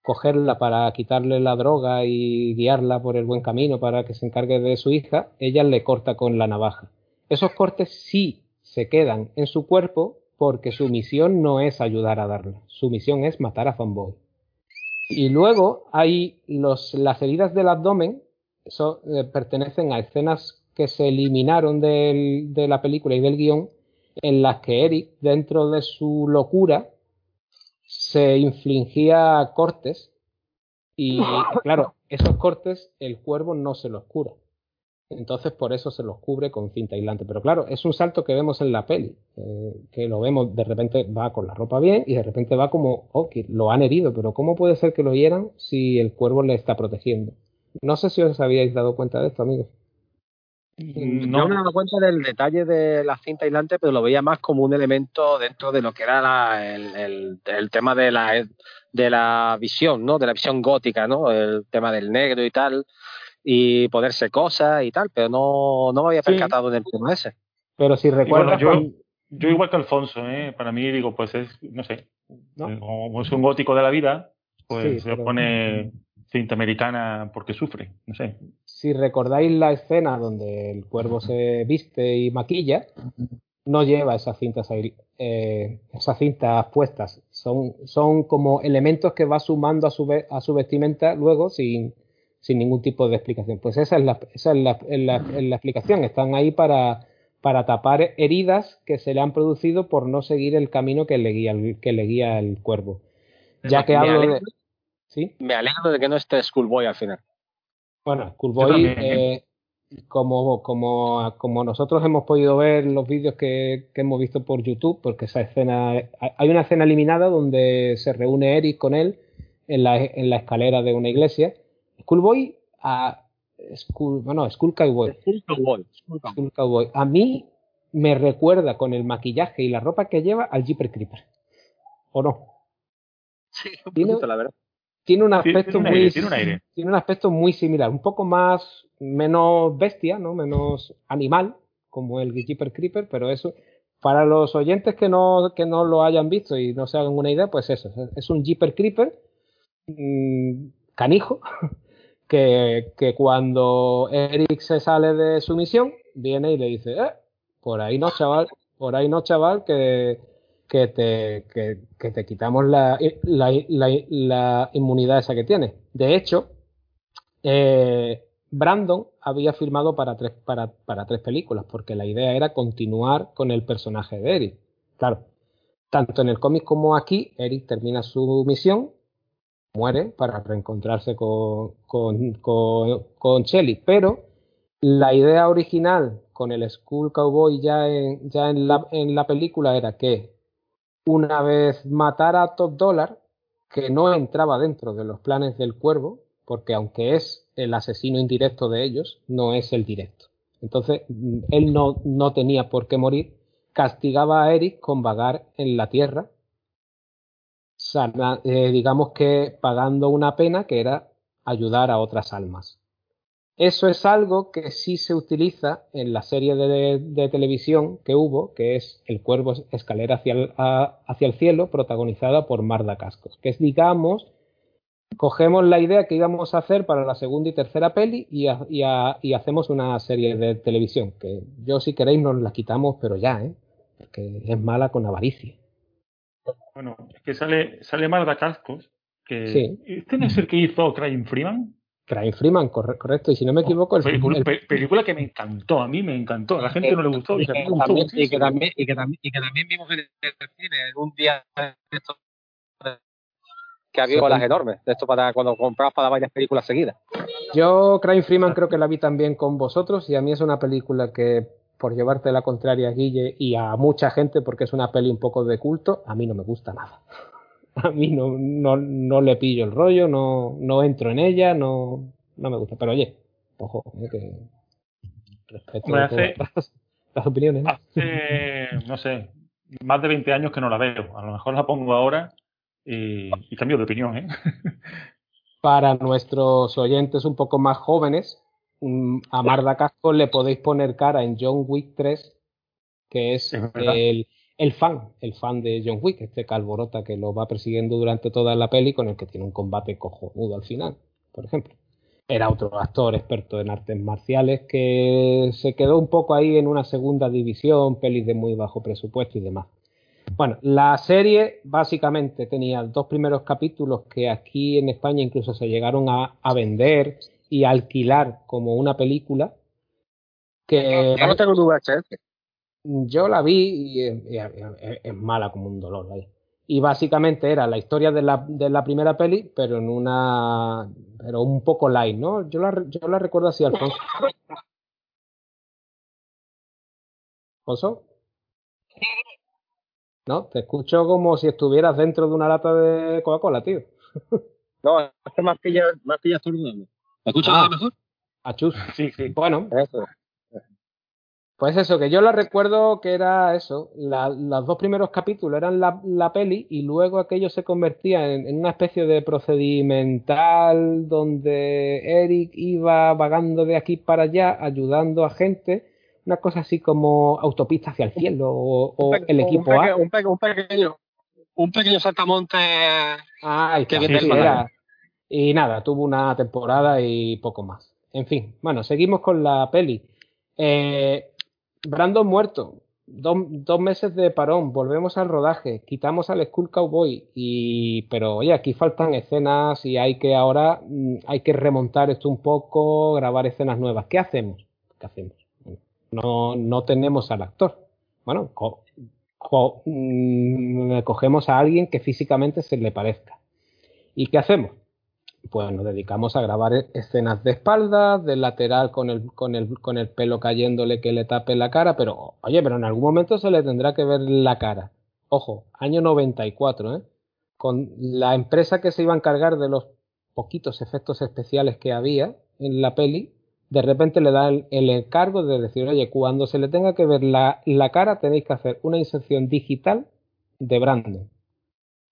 cogerla para quitarle la droga y guiarla por el buen camino para que se encargue de su hija, ella le corta con la navaja. Esos cortes sí se quedan en su cuerpo porque su misión no es ayudar a darla, su misión es matar a Fanboy. Y luego hay las heridas del abdomen, eso eh, pertenecen a escenas que se eliminaron de la película y del guion, en las que Eric, dentro de su locura, se infligía cortes y, claro, esos cortes el cuervo no se los cura. Entonces por eso se los cubre con cinta aislante. Pero claro, es un salto que vemos en la peli, eh, que lo vemos, de repente va con la ropa bien y de repente va como, ok, lo han herido, pero ¿cómo puede ser que lo hieran si el cuervo le está protegiendo? No sé si os habíais dado cuenta de esto, amigos. Mm, no me he dado cuenta del detalle de la cinta aislante, pero lo veía más como un elemento dentro de lo que era el, tema de la, de la visión, ¿no? De la visión gótica, ¿no? El tema del negro y tal, y poderse cosas y tal, pero no, no me había percatado en el tema ese. Pero si recuerdas... yo, yo igual que Alfonso, ¿eh? para mí digo, pues es, no sé, como es un gótico de la vida, pues se pone cinta americana porque sufre, no sé. Si recordáis la escena donde el cuervo se viste y maquilla, no lleva esas cintas eh, esas cintas puestas. Son, son como elementos que va sumando a su, a su vestimenta luego sin, sin ningún tipo de explicación. Pues esa es la, esa es la, la, explicación. Están ahí para, para tapar heridas que se le han producido por no seguir el camino que le guía, que le guía el cuervo. Ya que hablo de me alegro de que no esté Schoolboy al final. Bueno, Schoolboy, eh, como, como, como nosotros hemos podido ver los vídeos que, que, hemos visto por YouTube, porque esa escena, hay una escena eliminada donde se reúne Eric con él en la, en la escalera de una iglesia. Schoolboy a School, bueno, School Cowboy. School Cowboy. A mí me recuerda con el maquillaje y la ropa que lleva al Jeeper Creeper. ¿O no? Sí, un poquito, la verdad tiene un aspecto muy tiene un, aspecto muy similar, un poco más menos bestia, ¿no? Menos animal como el Jeeper Creeper, pero eso para los oyentes que no que no lo hayan visto y no se hagan una idea, pues eso, es un Jeeper Creeper mmm, canijo que, que cuando Eric se sale de su misión, viene y le dice, eh, por ahí no, chaval, por ahí no, chaval, que que te, que, te quitamos la, la, la, inmunidad esa que tienes. De hecho, eh, Brandon había firmado para tres, para, para tres películas, porque la idea era continuar con el personaje de Eric. Claro, tanto en el cómic como aquí, Eric termina su misión, muere para reencontrarse con, con, con, con pero la idea original con el School Cowboy ya en, ya en, la, en la película era que una vez matara a Top Dollar, que no entraba dentro de los planes del cuervo, porque aunque es el asesino indirecto de ellos, no es el directo. Entonces, él no, no tenía por qué morir, castigaba a Eric con vagar en la tierra, eh, digamos que pagando una pena que era ayudar a otras almas. Eso es algo que sí se utiliza en la serie de, televisión que hubo, que es El Cuervo Escalera hacia el, hacia el Cielo, protagonizada por Marda Cascos, que es, digamos, cogemos la idea que íbamos a hacer para la segunda y tercera peli y, y, hacemos una serie de televisión, que yo si queréis nos la quitamos, pero ya, ¿eh? porque es mala con avaricia. Bueno, es que sale, sale Marda Cascos, que sí. ¿este no es el que hizo Crime Freeman? Crime Freeman, correcto. Y si no me equivoco, el, película, película que me encantó, a mí me encantó, a la gente no le gustó. Y, que, también, y, que, también, y, que, también, y que también vimos en el cine un día que había olas enormes, de esto para cuando comprabas para varias películas seguidas. Yo, Crime Freeman, creo que la vi también con vosotros y a mí es una película que, por llevarte la contraria a Guille y a mucha gente, porque es una peli un poco de culto, a mí no me gusta nada a mí no, no, no le pillo el rollo, no, no entro en ella, no, no me gusta. Pero oye, ojo, eh, que respeto hace, las, opiniones. Hace, no sé, más de 20 años que no la veo. A lo mejor la pongo ahora y, y cambio de opinión. ¿eh? Para nuestros oyentes un poco más jóvenes, a Marda Casco le podéis poner cara en John Wick 3, que es, es el el fan, el fan de John Wick, este calvorota que lo va persiguiendo durante toda la peli con el que tiene un combate cojonudo al final, por ejemplo. Era otro actor experto en artes marciales que se quedó un poco ahí en una segunda división, pelis de muy bajo presupuesto y demás. Bueno, la serie básicamente tenía dos primeros capítulos que aquí en España incluso se llegaron a, vender y a alquilar como una película. Que, no tengo VHS yo la vi y es, mala como un dolor. Y básicamente era la historia de la, de la primera peli, pero en una. pero un poco light, ¿no? Yo la, yo la recuerdo así, Alfonso. ¿Alfonso? No, te escucho como si estuvieras dentro de una lata de Coca-Cola, tío. no, es que más pillas más pillas ¿Me escuchas ah, mejor? Achus. Sí, sí. Bueno. Eso. Pues eso, que yo la recuerdo que era eso, los dos primeros capítulos eran la, la peli y luego aquello se convertía en, una especie de procedimental donde Eric iba vagando de aquí para allá ayudando a gente, una cosa así como autopista hacia el cielo o, el equipo un A. Un, pequeño, un pequeño saltamonte ah, que era. Y nada, tuvo una temporada y poco más. En fin, bueno, seguimos con la peli. Eh, Brandon muerto, dos, meses de parón, volvemos al rodaje, quitamos al Skull Cowboy, y pero oye, aquí faltan escenas y hay que ahora mm, hay que remontar esto un poco, grabar escenas nuevas. ¿Qué hacemos? ¿Qué hacemos? No, no tenemos al actor. Bueno, mm, cogemos a alguien que físicamente se le parezca. ¿Y qué hacemos? Pues nos dedicamos a grabar e-, escenas de espaldas, del lateral con el, con el, con el pelo cayéndole que le tape la cara, pero oye, pero en algún momento se le tendrá que ver la cara. Ojo, año 94, ¿eh? Con la empresa que se iba a encargar de los poquitos efectos especiales que había en la peli, de repente le da el, encargo de decir, oye, cuando se le tenga que ver la, la cara tenéis que hacer una inserción digital de Brandon.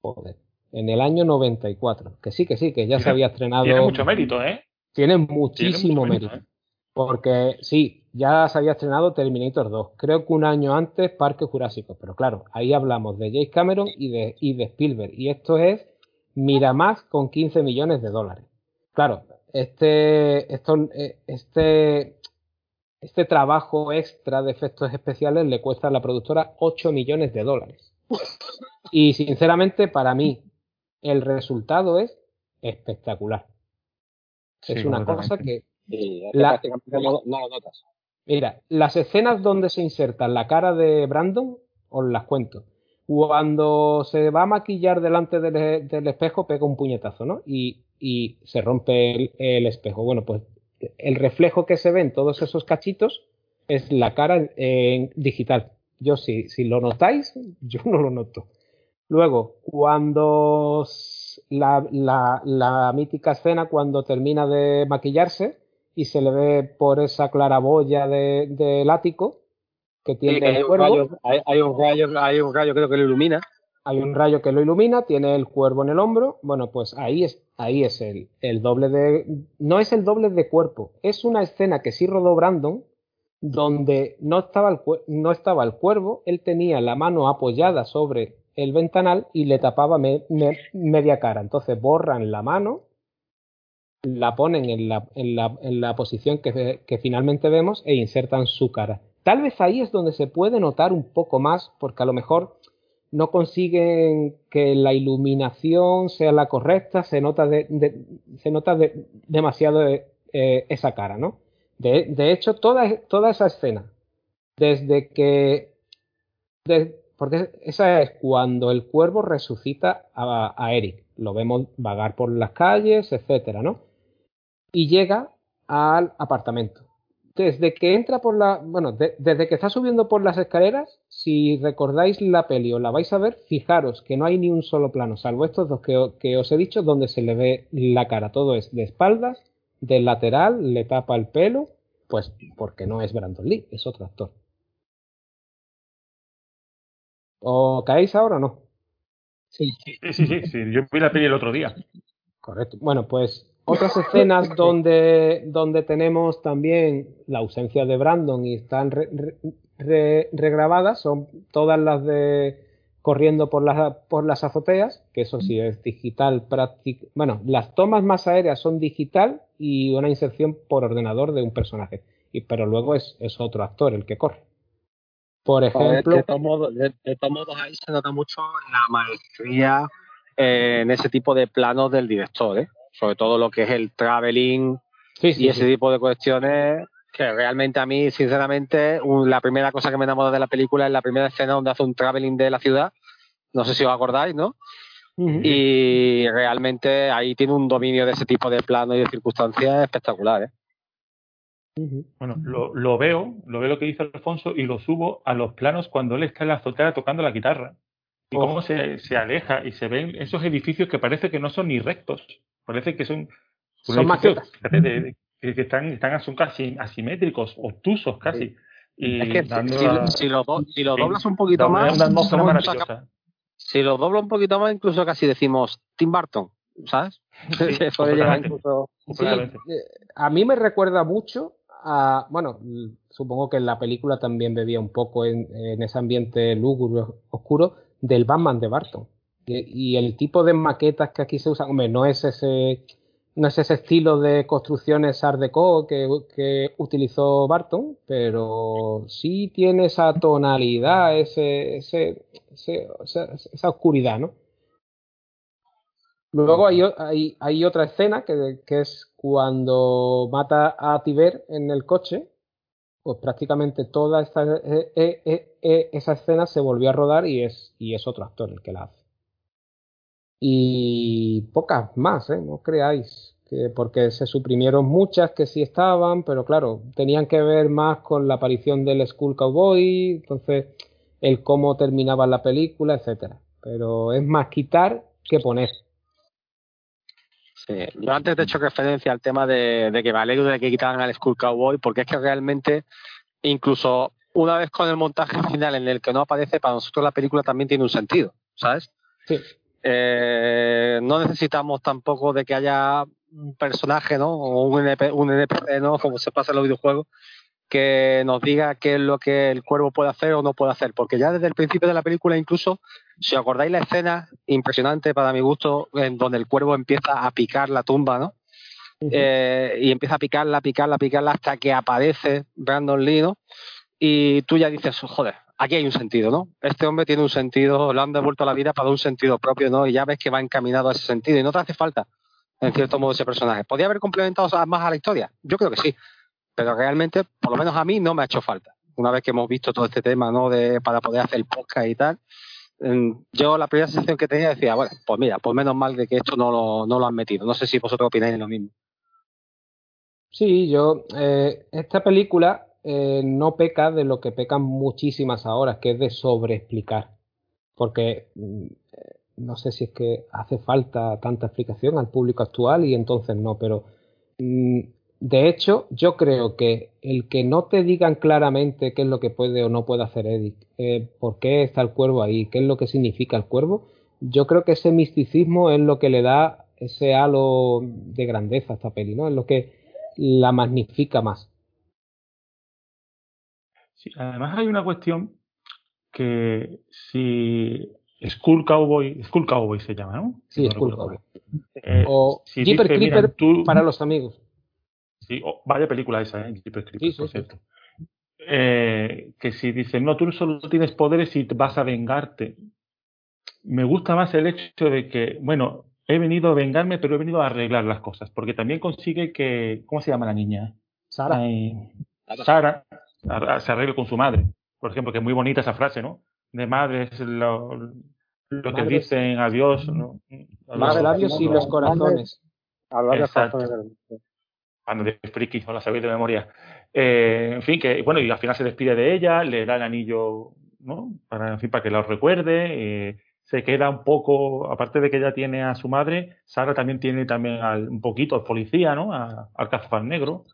Joder en el año 94. Que sí, que sí, que ya se había estrenado. Tiene mucho mérito, ¿eh? Tiene muchísimo mérito. ¿eh? Porque sí, ya se había estrenado Terminator 2. Creo que un año antes Parque Jurásico. Pero claro, ahí hablamos de James Cameron y de, y de Spielberg. Y esto es Miramax con 15 millones de dólares. Claro, este, esto, eh, este, este trabajo extra de efectos especiales le cuesta a la productora 8 millones de dólares. Y sinceramente, para mí, el resultado es espectacular. es una cosa que... Mira, las escenas donde se inserta la cara de Brandon, os las cuento. Cuando se va a maquillar delante del, espejo, pega un puñetazo, ¿no? Y, se rompe el, espejo. Bueno, pues el reflejo que se ve en todos esos cachitos es la cara en digital. Yo, si, si lo notáis, yo no lo noto. Luego, cuando la, la, mítica escena cuando termina de maquillarse y se le ve por esa claraboya del de, ático que tiene el cuervo. hay, un rayo, hay un rayo creo que lo ilumina. Hay un rayo que lo ilumina, tiene el cuervo en el hombro. Bueno, pues ahí es, ahí es el, el doble de. No es el doble de cuerpo, es una escena que sí rodó Brandon, donde no estaba el, no estaba el cuervo, él tenía la mano apoyada sobre el ventanal y le tapaba media cara. Entonces borran la mano, la ponen en la, en la, en la posición que, que, finalmente vemos e insertan su cara. Tal vez ahí es donde se puede notar un poco más, porque a lo mejor no consiguen que la iluminación sea la correcta, se nota, de, se nota demasiado eh, esa cara, ¿no? De, de hecho, toda, toda, esa escena, desde que, porque esa es cuando el cuervo resucita a, Eric. Lo vemos vagar por las calles, etcétera, ¿no? Y llega al apartamento. Desde que entra por la. Bueno, desde que está subiendo por las escaleras, si recordáis la peli o la vais a ver, fijaros que no hay ni un solo plano, salvo estos dos que, os he dicho, donde se le ve la cara. Todo es de espaldas, del lateral, le tapa el pelo, pues porque no es Brandon Lee, es otro actor. ¿O caéis ahora o no? Sí. Sí, sí, sí, Yo vi la peli el otro día. Correcto. Bueno, pues otras escenas donde, donde tenemos también la ausencia de Brandon y están regrabadas son todas las de corriendo por las, por las azoteas, que eso sí es digital práctico. Bueno, las tomas más aéreas son digital y una inserción por ordenador de un personaje. Y, pero luego es, es otro actor el que corre. Por ejemplo. De, todos modos, ahí se nota mucho la maestría eh, en ese tipo de planos del director, ¿eh? sobre todo lo que es el traveling y ese tipo de cuestiones que realmente a mí, sinceramente, la primera cosa que me enamora de la película es la primera escena donde hace un traveling de la ciudad. No sé si os acordáis, ¿no? Y realmente ahí tiene un dominio de ese tipo de planos y de circunstancias espectaculares. ¿eh? Bueno, lo, lo, veo, lo veo lo que dice Alfonso y lo subo a los planos cuando él está en la azotea tocando la guitarra. Y cómo oh. se, se, aleja y se ven esos edificios que parece que no son ni rectos. Parece que son. Son maquetas. que están, están, son casi asimétricos, obtusos casi. Y es que si, lo, si, lo, doblas un poquito más. si lo doblo un poquito más, incluso casi decimos Tim Burton, ¿sabes? a mí me recuerda mucho bueno, supongo que en la película también bebía un poco en, ese ambiente lúgubre, oscuro, del Batman de Barton. Y, el tipo de maquetas que aquí se usan, hombre, no es ese, no es ese estilo de construcciones Art Deco que, que utilizó Barton, pero sí tiene esa tonalidad, ese, ese, esa oscuridad, ¿no? Luego hay, hay, otra escena que, es cuando mata a Tiber en el coche, pues prácticamente toda eh, eh, eh, esa escena se volvió a rodar y es, y es otro actor el que la hace. y pocas más, ¿eh? no creáis, que porque se suprimieron muchas que sí estaban, pero claro, tenían que ver más con la aparición del School Cowboy, entonces el cómo terminaba la película, etcétera. Pero es más quitar que poner. Sí, yo antes he hecho referencia al tema de, que me alegro de que quitaran al School Cowboy, porque es que realmente, incluso una vez con el montaje final en el que no aparece, para nosotros la película también tiene un sentido, ¿sabes? Sí. Eh, no necesitamos tampoco de que haya un personaje, ¿no? O un, un NPC, ¿no? Como se pasa en los videojuegos, que nos diga qué es lo que el cuervo puede hacer o no puede hacer. Porque ya desde el principio de la película, incluso, si acordáis la escena impresionante para mi gusto, en donde el cuervo empieza a picar la tumba, ¿no? Eh, y empieza a picarla, picarla, picarla hasta que aparece Brandon Lee, ¿no? Y tú ya dices, joder, aquí hay un sentido, ¿no? Este hombre tiene un sentido, lo han devuelto a la vida para un sentido propio, ¿no? Y ya ves que va encaminado a ese sentido y no te hace falta, en cierto modo, ese personaje. ¿Podría haber complementado más a la historia? Yo creo que sí, pero realmente, por lo menos a mí, no me ha hecho falta. Una vez que hemos visto todo este tema, ¿no? De, para poder hacer el podcast y tal, yo la primera sensación que tenía decía, bueno, pues mira, pues menos mal de que esto no lo, no lo han metido. No sé si vosotros opináis lo mismo. Sí, yo, eh, esta película eh, no peca de lo que pecan muchísimas ahora, que es de sobreexplicar. Porque mm, no sé si es que hace falta tanta explicación al público actual y entonces no, pero mm, de hecho yo creo que el que no te digan claramente qué es lo que puede o no puede hacer Edith, eh, por qué está el cuervo ahí, qué es lo que significa el cuervo, yo creo que ese misticismo es lo que le da ese halo de grandeza a esta peli, ¿no? Es lo que la magnifica más además hay una cuestión que si Skull Cowboy, Skull Cowboy se llama, ¿no? Sí, Skull Cowboy. Eh, o Jeeper Creeper para los amigos. Sí, vaya película esa, ¿eh? Jeeper Creeper, por cierto. Eh, que si dicen, no, tú solo tienes poderes y vas a vengarte. Me gusta más el hecho de que, bueno, he venido a vengarme, pero he venido a arreglar las cosas, porque también consigue que, ¿cómo se llama la niña? Sara. Sara se arregle con su madre. Por ejemplo, que es muy bonita esa frase, ¿no? De madres, lo, lo que dicen adiós, ¿no? Más labios y los corazones. Exacto. De friki, no la sabéis de memoria. Eh, en fin, que bueno, y al final se despide de ella, le da el anillo, ¿no? Para, en fin, para que lo recuerde. Eh, se queda un poco, aparte de que ella tiene a su madre, Sara también tiene también al, un poquito al policía, ¿no? al cazador negro.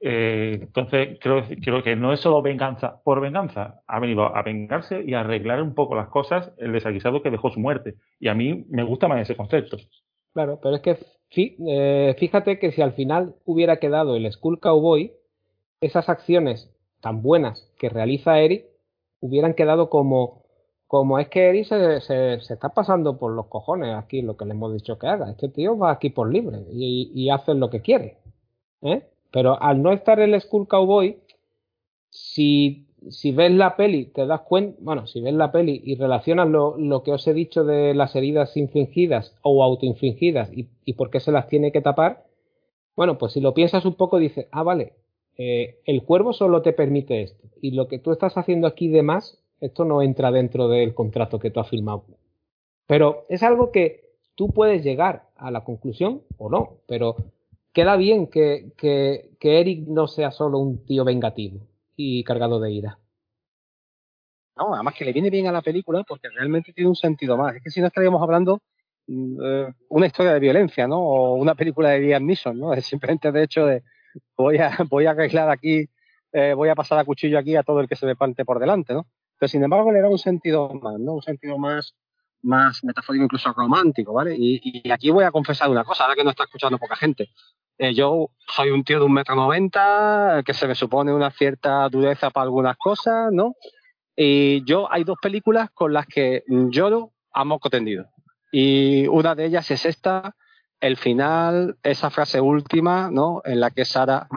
Eh, entonces, creo, creo que no es solo venganza por venganza, ha venido a vengarse y a arreglar un poco las cosas el desaguisado que dejó su muerte. Y a mí me gusta más ese concepto. Claro, pero es que eh, fíjate que si al final hubiera quedado el Skull Cowboy, esas acciones tan buenas que realiza Eric hubieran quedado como, como es que Eric se, se, está pasando por los cojones aquí lo que le hemos dicho que haga. Este tío va aquí por libre y, y hace lo que quiere. ¿eh? Pero al no estar el Skull Cowboy, si, si ves la peli, te das cuenta, bueno, si ves la peli y relacionas lo, lo que os he dicho de las heridas infringidas o autoinfringidas y, y por qué se las tiene que tapar, bueno, pues si lo piensas un poco, dices, ah, vale, eh, el cuervo solo te permite esto. Y lo que tú estás haciendo aquí de más, esto no entra dentro del contrato que tú has firmado. Pero es algo que tú puedes llegar a la conclusión o no, pero queda bien que, que, que, Eric no sea solo un tío vengativo y cargado de ira. No, además que le viene bien a la película porque realmente tiene un sentido más. Es que si no estaríamos hablando mm, eh, una historia de violencia, ¿no? O una película de Liam Neeson, ¿no? Es simplemente de hecho de voy a, voy a arreglar aquí, eh, voy a pasar a cuchillo aquí a todo el que se me pante por delante, ¿no? Pero sin embargo le da un sentido más, ¿no? Un sentido más, más metafórico, incluso romántico, ¿vale? Y, y, aquí voy a confesar una cosa, ahora que no está escuchando poca gente. Eh, yo soy un tío de un metro noventa, que se me supone una cierta dureza para algunas cosas, ¿no? Y yo hay dos películas con las que lloro a moco tendido. Y una de ellas es esta, el final, esa frase última, ¿no? En la que Sara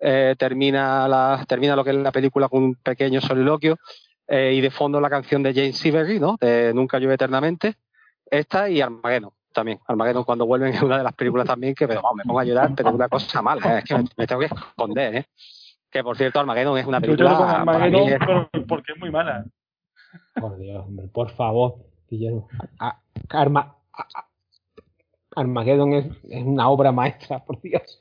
eh, termina, la, termina lo que es la película con un pequeño soliloquio eh, y de fondo la canción de James Seabury, ¿no? De Nunca llueve eternamente. Esta y Armageddon también. Armageddon cuando vuelven es una de las películas también que pero, me pongo a llorar, pero es una cosa mala, ¿eh? es que me, tengo que esconder, ¿eh? Que por cierto, Armageddon es una película. Yo Armageddon porque es muy mala. Por Dios, hombre, por favor, Guillermo. Karma. Armageddon es, es una obra maestra, por Dios.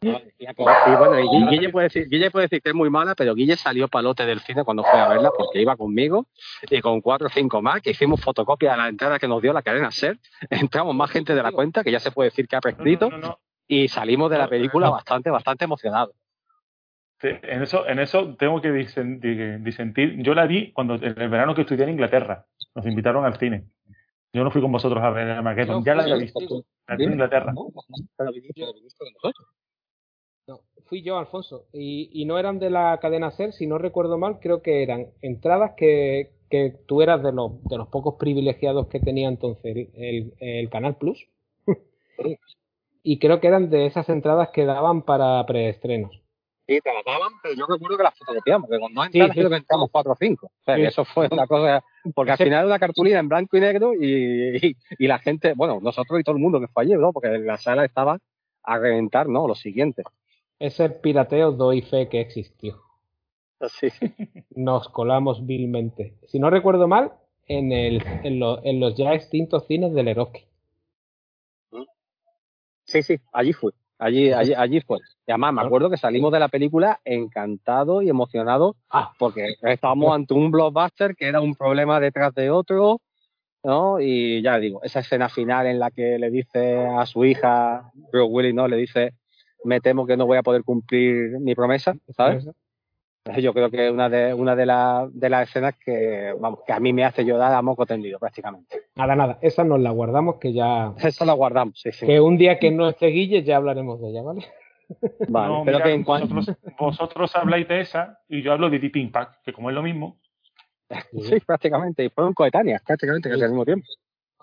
Y bueno, Guille puede, decir, Guille puede decir que es muy mala, pero Guille salió palote del cine cuando fue a verla porque iba conmigo y con cuatro o cinco más que hicimos fotocopia de la entrada que nos dio la cadena SER. Entramos más gente de la cuenta, que ya se puede decir que ha prescrito, y salimos de la película bastante, bastante emocionados. en eso, en eso tengo que disentir. Yo la vi cuando en el verano que estudié en Inglaterra. Nos invitaron al cine. Yo no fui con vosotros a ver Armageddon. ya la había visto. La vi en Inglaterra. No, fui yo, Alfonso. Y, no eran de la cadena SER, si no recuerdo mal, creo que eran entradas que, tú eras de los, de los pocos privilegiados que tenía entonces el, Canal Plus. y creo que eran de esas entradas que daban para preestrenos. Sí, te las daban, pero yo recuerdo que las fotocopiamos, que con dos entradas creo que entramos cuatro o cinco. O sea, eso fue una cosa. Porque al final era una cartulina en blanco y negro y, y, la gente, bueno, nosotros y todo el mundo que fue allí, ¿no? Porque la sala estaba a reventar, ¿no? Lo siguiente. Ese pirateo doy fe que existió. Sí. Nos colamos vilmente. Si no recuerdo mal, en, el, en, en los ya extintos cines del Eroski. Sí, sí, allí fue. Allí, allí, allí fue. Y además me acuerdo que salimos de la película encantados y emocionados ah. porque estábamos ante un blockbuster que era un problema detrás de otro, ¿no? Y ya digo, esa escena final en la que le dice a su hija, Bruce Willis, ¿no? Le dice, me temo que no voy a poder cumplir mi promesa, ¿sabes? Yo creo que es una de, una de, de las escenas que, vamos, que a mí me hace llorar a moco tendido prácticamente. Nada, nada, esa nos la guardamos que ya... Esa la guardamos, sí, sí. Que un día que no esté Guille ya hablaremos de ella, ¿vale? Vale, pero que en vosotros, vosotros, habláis de esa y yo hablo de Deep Impact, que como es lo mismo. Sí, prácticamente, y fueron coetáneas, prácticamente, que al mismo tiempo.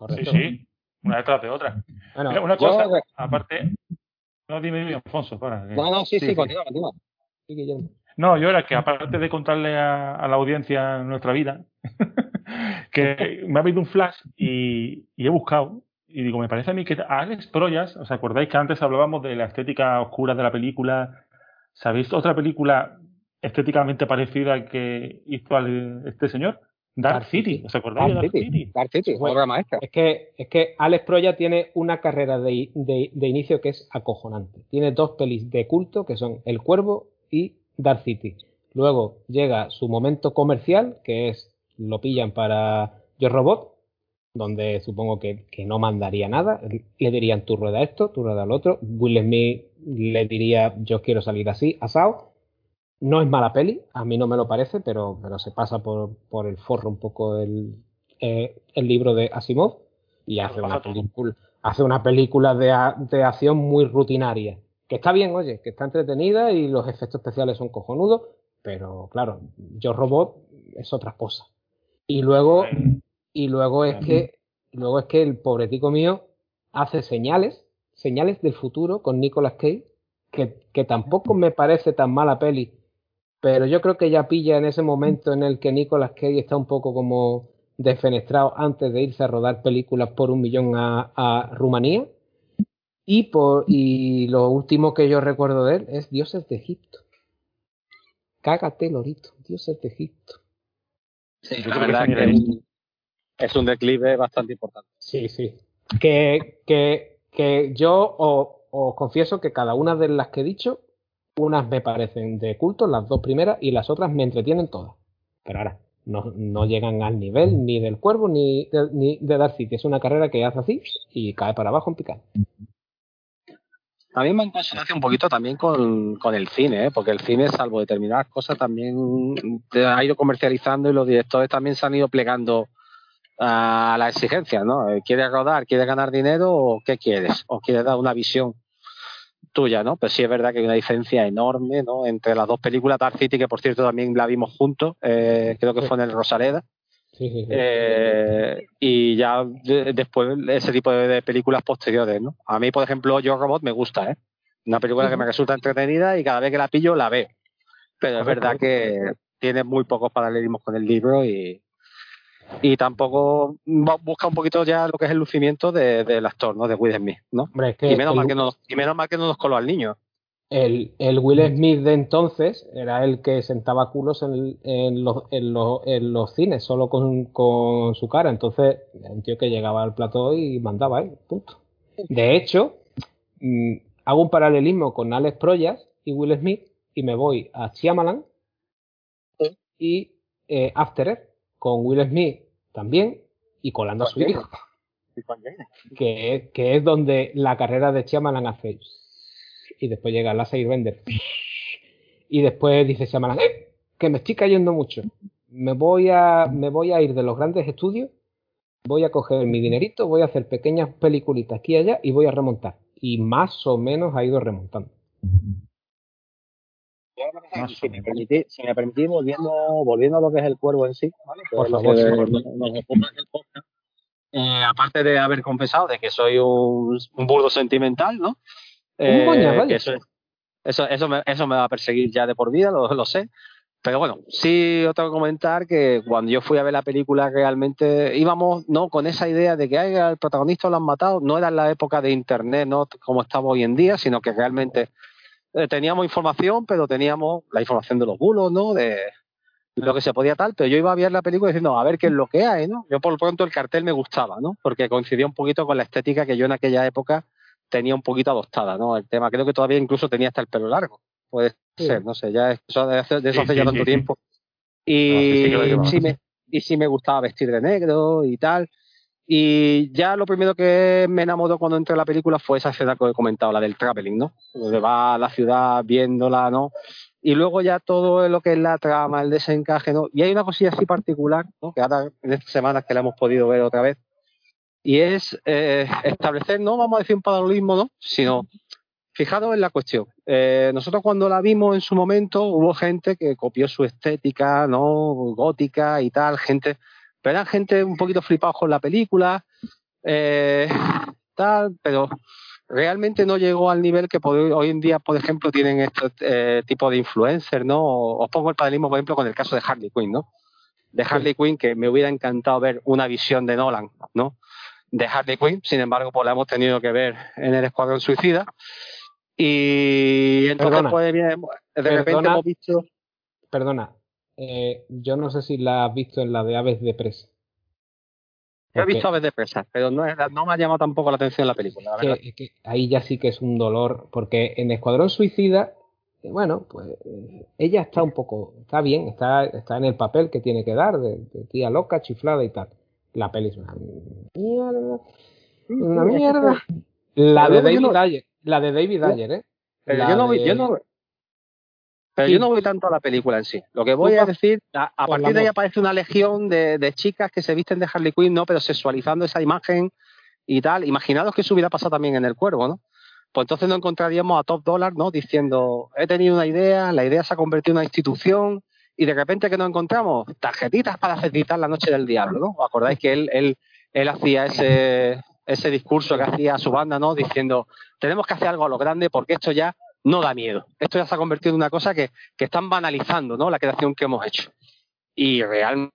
Sí, sí, una detrás de otra. Bueno, una cosa, aparte, no, dime, dime, Alfonso, para. No, no, sí, sí, continúa, continúa. No, yo era que aparte de contarle a, la audiencia nuestra vida, que me ha habido un flash y, he buscado y digo, me parece a mí que Alex Proyas, ¿os acordáis que antes hablábamos de la estética oscura de la película? ¿Sabéis otra película estéticamente parecida que hizo este señor? Dark, City. ¿os acordáis Dark de Dark City? Dark City, obra maestra. Es que, es que Alex Proya tiene una carrera de, de, inicio que es acojonante. Tiene dos pelis de culto que son El Cuervo y Dark City. Luego llega su momento comercial, que es lo pillan para Yo Robot, donde supongo que, que, no mandaría nada. Le dirían tu rueda esto, tu rueda lo otro. Will Smith le diría yo quiero salir así, asado. No es mala peli, a mí no me lo parece, pero, pero se pasa por, por el forro un poco el, eh, el libro de Asimov y hace una película, hace una película de, de, acción muy rutinaria. Que está bien, oye, que está entretenida y los efectos especiales son cojonudos, pero claro, Yo Robot es otra cosa. Y luego, y luego es que, luego es que el pobretico mío hace señales, señales del futuro con Nicolas Cage, que, que tampoco me parece tan mala peli pero yo creo que ya pilla en ese momento en el que Nicolas Cage está un poco como defenestrado antes de irse a rodar películas por un millón a, Rumanía. Y, por, y lo último que yo recuerdo de él es Dioses de Egipto. Cágate, Lorito, Dioses de Egipto. Sí, la verdad que es un declive bastante importante. Sí, sí. Que, que, que yo os confieso que cada una de las que he dicho unas me parecen de culto, las dos primeras, y las otras me entretienen todas. Pero ahora, no, no llegan al nivel ni del Cuervo ni de, ni de Darcy, que es una carrera que hace así y cae para abajo en picado. También me consonancia un poquito también con, con el cine, ¿eh? porque el cine, salvo determinadas cosas, también ha ido comercializando y los directores también se han ido plegando a la exigencia, ¿no? ¿Quieres rodar, quieres ganar dinero o qué quieres? ¿O quieres dar una visión tuya, ¿no? Pero sí es verdad que hay una diferencia enorme, ¿no? Entre las dos películas, Dark City, que por cierto también la vimos juntos, eh, creo que fue en el Rosaleda. Eh, y ya después ese tipo de, películas posteriores, ¿no? A mí, por ejemplo, Yo Robot me gusta, ¿eh? Una película que me resulta entretenida y cada vez que la pillo la veo. Pero es verdad que tiene muy pocos paralelismos con el libro y, y tampoco busca un poquito ya lo que es el lucimiento del actor, ¿no? De Will Smith, ¿no? y, menos mal que no, y menos mal que no nos coló al niño. El, el, Will Smith de entonces era el que sentaba culos en, en, los, en, los, en los, cines, solo con, con, su cara. Entonces, un tío que llegaba al plató y mandaba él, punto. De hecho, mmm, hago un paralelismo con Alex Proyas y Will Smith y me voy a Shyamalan y eh, After Earth con Will Smith también y colando a su hijo. Que es, que es donde la carrera de Shyamalan hace y después llega la Vender y después dice Shyamalan ¡Eh! que me estoy cayendo mucho. Me voy a me voy a ir de los grandes estudios voy a coger mi dinerito voy a hacer pequeñas peliculitas aquí y allá y voy a remontar y más o menos ha ido remontando si, me permitís, si me permitís, volviendo, volviendo a lo que es el cuervo en sí, ¿vale? Por favor, eh, aparte de haber confesado de que soy un, un burdo sentimental, ¿no? Eh, eso, eso, eso, me, eso me va a perseguir ya de por vida, lo, lo sé. Pero bueno, sí os tengo que comentar que cuando yo fui a ver la película realmente íbamos no con esa idea de que Ay, al protagonista lo han matado, no era en la época de internet, no como estaba hoy en día, sino que realmente eh, teníamos información, pero teníamos la información de los bulos, ¿no? De lo que se podía tal, pero yo iba a ver la película diciendo, a ver qué es lo que hay, ¿no? Yo por lo pronto el cartel me gustaba, ¿no? Porque coincidía un poquito con la estética que yo en aquella época tenía un poquito adoptada, ¿no? El tema, creo que todavía incluso tenía hasta el pelo largo. Puede ser, no sé, ya eso de, hace, de eso hace ya tanto tiempo. Y, sí me, y sí me gustaba vestir de negro y tal. Y ya lo primero que me enamoró cuando entré a la película fue esa escena que he comentado, la del traveling, ¿no? Donde va a la ciudad viéndola, ¿no? Y luego ya todo lo que es la trama, el desencaje, ¿no? Y hay una cosilla así particular, ¿no? Que ahora en estas semanas que la hemos podido ver otra vez, y es eh, establecer, no vamos a decir un paralelismo, ¿no? Sino, fijaros en la cuestión. Eh, nosotros cuando la vimos en su momento, hubo gente que copió su estética, ¿no? Gótica y tal, gente eran gente un poquito flipados con la película, eh, tal, pero realmente no llegó al nivel que hoy en día, por ejemplo, tienen este eh, tipo de influencers, ¿no? Os pongo el paralelismo, por ejemplo, con el caso de Harley Quinn, ¿no? De Harley Quinn, que me hubiera encantado ver una visión de Nolan, ¿no? De Harley Quinn, sin embargo, pues la hemos tenido que ver en el Escuadrón Suicida. Y entonces, pues, de repente hemos visto. Perdona, eh, yo no sé si la has visto en la de Aves de Presa. Yo he visto Aves de Presa, pero no, no, me ha llamado tampoco la atención la película. ahí ya sí que es un dolor, porque en Escuadrón Suicida, eh, bueno, pues eh, ella está un poco, está bien, está, está en el papel que tiene que dar, de, tía loca, chiflada y tal. La peli es una mierda. Una mierda. La de David Ayer, la de David Ayer, ¿eh? Pero yo no, yo no, pero yo no voy tanto a la película en sí. Lo que voy a decir, a, partir de ahí aparece una legión de, chicas que se visten de Harley Quinn, ¿no? Pero sexualizando esa imagen y tal. Imaginados que eso hubiera pasado también en el cuervo, ¿no? Pues entonces nos encontraríamos a Top Dollar, ¿no? Diciendo, he tenido una idea, la idea se ha convertido en una institución y de repente que nos encontramos tarjetitas para felicitar la noche del diablo, ¿no? ¿Os acordáis que él, él, él hacía ese, ese discurso que hacía a su banda, ¿no? Diciendo, tenemos que hacer algo a lo grande porque esto ya no da miedo. Esto ya se ha convertido en una cosa que, que están banalizando, ¿no? La creación que hemos hecho. Y realmente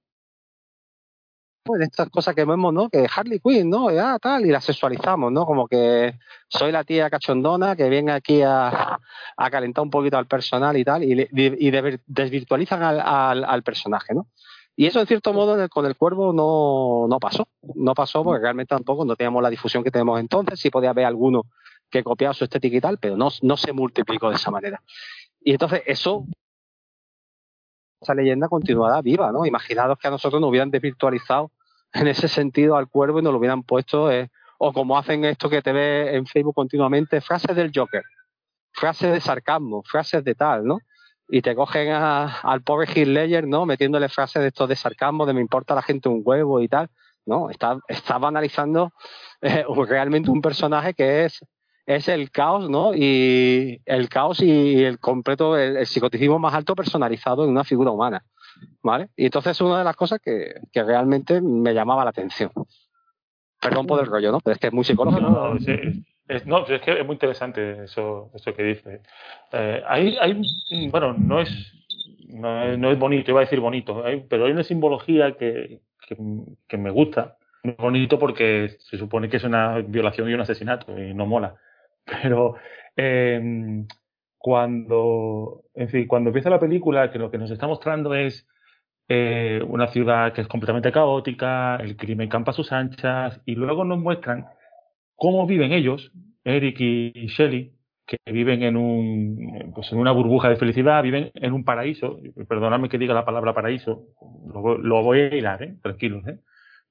pues estas cosas que vemos, ¿no? Que Harley Quinn, ¿no? Ah, tal, y la sexualizamos, ¿no? Como que soy la tía cachondona que viene aquí a, a calentar un poquito al personal y tal, y, y desvirtualizan al, al, al, personaje, ¿no? Y eso, en cierto modo, con el cuervo no, no pasó. No pasó porque realmente tampoco no teníamos la difusión que tenemos entonces. Sí podía haber alguno que copiaba su estética y tal, pero no, se multiplicó de esa manera. Y entonces eso, esa leyenda continuará viva, ¿no? Imaginados que a nosotros nos hubieran desvirtualizado en ese sentido al cuervo y nos lo hubieran puesto, eh, o como hacen esto que te ve en Facebook continuamente, frases del Joker, frases de sarcasmo, frases de tal, ¿no? Y te cogen al pobre Ledger, ¿no? Metiéndole frases de estos de sarcasmo, de me importa la gente un huevo y tal. No, está, está banalizando eh, realmente un personaje que es es el caos, ¿no? Y el caos y el completo, el, psicoticismo más alto personalizado en una figura humana, ¿vale? Y entonces es una de las cosas que, que realmente me llamaba la atención. Perdón por el rollo, ¿no? Pero es que es muy psicológico. No, no, es, no, es que es muy interesante eso, eso que dice. Eh, hay, hay, bueno, no es, no es, bonito, iba a decir bonito, pero hay una simbología que, que, que me gusta. bonito porque se supone que es una violación y un asesinato y no mola pero eh, cuando, en fin, cuando empieza la película, que lo que nos está mostrando es eh, una ciudad que es completamente caótica, el crimen campa a sus anchas, y luego nos muestran cómo viven ellos, Eric y Shelley, que viven en un pues en una burbuja de felicidad, viven en un paraíso, perdóname que diga la palabra paraíso, lo, voy a hilar, ¿eh? tranquilos, ¿eh?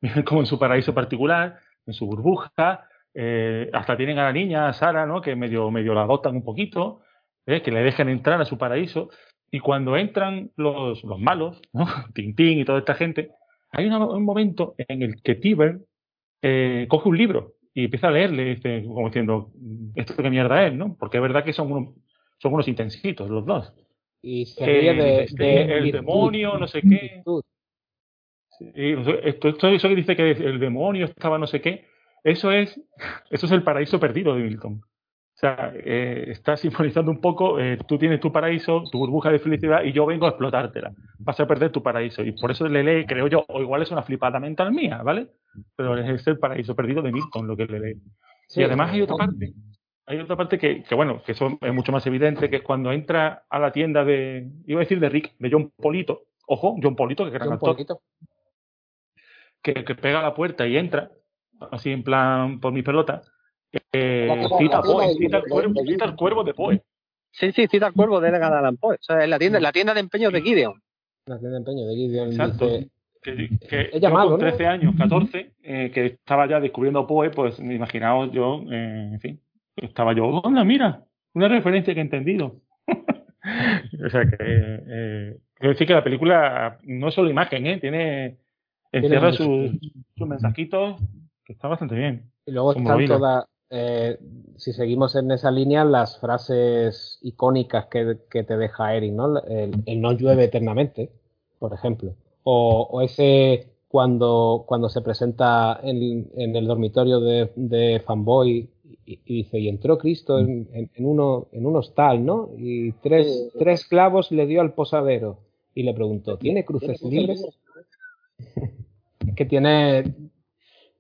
viven como en su paraíso particular, en su burbuja, eh, hasta tienen a la niña, a Sara, ¿no? que medio, medio la adoptan un poquito, ¿eh? que le dejan entrar a su paraíso, y cuando entran los, los malos, ¿no? Tintín y toda esta gente, hay un momento en el que Tiber eh, coge un libro y empieza a leerle, este, como diciendo, ¿esto qué mierda es? ¿no? Porque es verdad que son unos, son unos intensitos los dos. Y se ríe de, este, el demonio, no sé qué. esto, esto, eso que dice que el demonio estaba no sé qué, eso es, eso es el paraíso perdido de Milton. O sea, eh, está sinfonizando un poco, eh, tú tienes tu paraíso, tu burbuja de felicidad y yo vengo a explotártela. Vas a perder tu paraíso. Y por eso le lee, creo yo, o igual es una flipada mental mía, ¿vale? Pero es el paraíso perdido de Milton lo que le lee. y además hay otra parte, hay otra parte que, que, bueno, que eso es mucho más evidente, que es cuando entra a la tienda de, iba a decir de Rick, de John Polito, ojo, John Polito, que gran actor, que, que pega la puerta y entra, así en plan por mi pelota, eh, cita, Poe, cita, el cuervo, cita el cuervo de Poe. Sí, sí, cita el cuervo de Edgar Allan Poe. O sea, es la tienda, la tienda de empeño de Gideon. La tienda de empeño de Gideon. Exacto. Dice, que, que yo llamado, con 13 ¿no? años, 14, eh, que estaba ya descubriendo Poe, pues imaginaos yo, eh, en fin, estaba yo, onda, mira, una referencia que he entendido. o sea que, eh, quiero decir que la película no es solo imagen, ¿eh? tiene, encierra sus, sus mensajitos que está bastante bien. Y luego están todas, eh, si seguimos en esa línea, las frases icónicas que, que te deja Eric, ¿no? El, el, no llueve eternamente, por ejemplo. O, o ese cuando, cuando se presenta en, en el dormitorio de, de Fanboy y, y, dice, y entró Cristo en, en, en, uno, en un hostal, ¿no? Y tres, tres clavos le dio al posadero y le preguntó, ¿tiene cruces libres? que tiene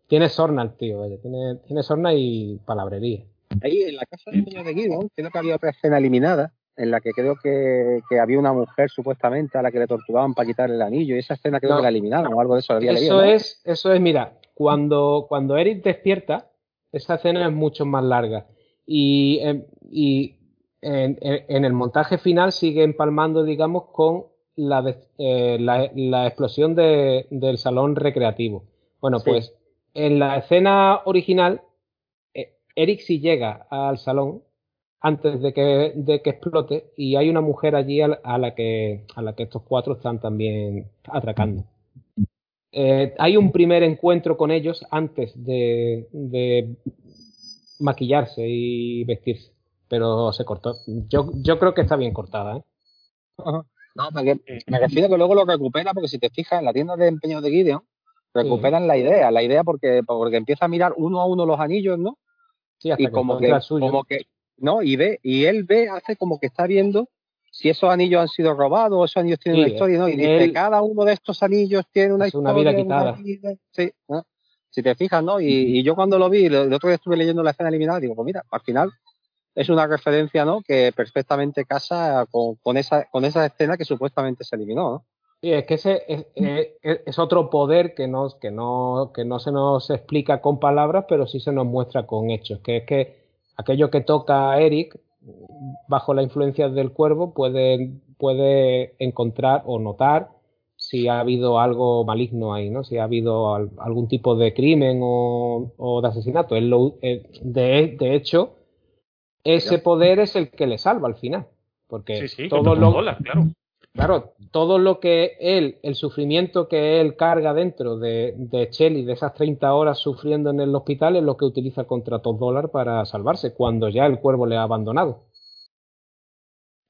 tiene sorna el tío, vaya. Tiene, tiene sorna y palabrería. Ahí en la casa de Peña de Guido, creo que había otra escena eliminada, en la que creo que, que, había una mujer supuestamente a la que le torturaban para quitarle el anillo, y esa escena creo no, que la eliminaron o algo de eso. Había eso leído, ¿no? es, eso es, mira, cuando, cuando Eric despierta, esa escena es mucho más larga. Y, y en, en, el montaje final sigue empalmando, digamos, con la, de, eh, la, la, explosión de, del salón recreativo. Bueno, sí. pues en la escena original, eh, Eric sí llega al salón antes de que, de que explote y hay una mujer allí a la, a la, que, a la que estos cuatro están también atracando. Eh, hay un primer encuentro con ellos antes de, de, maquillarse y vestirse, pero se cortó. Yo, yo creo que está bien cortada. ¿eh? No, porque me refiero que luego lo recupera, porque si te fijas en la tienda de empeño de Gideon, recuperan sí. la idea, la idea porque, porque empieza a mirar uno a uno los anillos, ¿no? Sí, hasta y que como que, como que, no, y ve, y él ve, hace como que está viendo si esos anillos han sido robados o esos anillos tienen sí, una historia, ¿no? Y dice, él, cada uno de estos anillos tiene una historia. Una vida quitada. Una vida, sí, ¿no? Si te fijas, ¿no? Y, y, yo cuando lo vi, el otro día estuve leyendo la escena eliminada, digo, pues mira, al final es una referencia, ¿no? Que perfectamente casa con, con esa, con esa escena que supuestamente se eliminó, ¿no? Sí, es que ese es, es, es, otro poder que, nos, que, no, que no se nos explica con palabras, pero sí se nos muestra con hechos, que es que aquello que toca a Eric bajo la influencia del cuervo puede, puede encontrar o notar si ha habido algo maligno ahí, ¿no? Si ha habido al, algún tipo de crimen o, o de asesinato. Él lo, eh, de, de, hecho, ese poder es el que le salva al final. Porque sí, sí, todo lo, dólar, claro. Claro, todo lo que él, el sufrimiento que él carga dentro de, de Shelly, de esas 30 horas sufriendo en el hospital, es lo que utiliza contra Top Dollar para salvarse, cuando ya el cuervo le ha abandonado.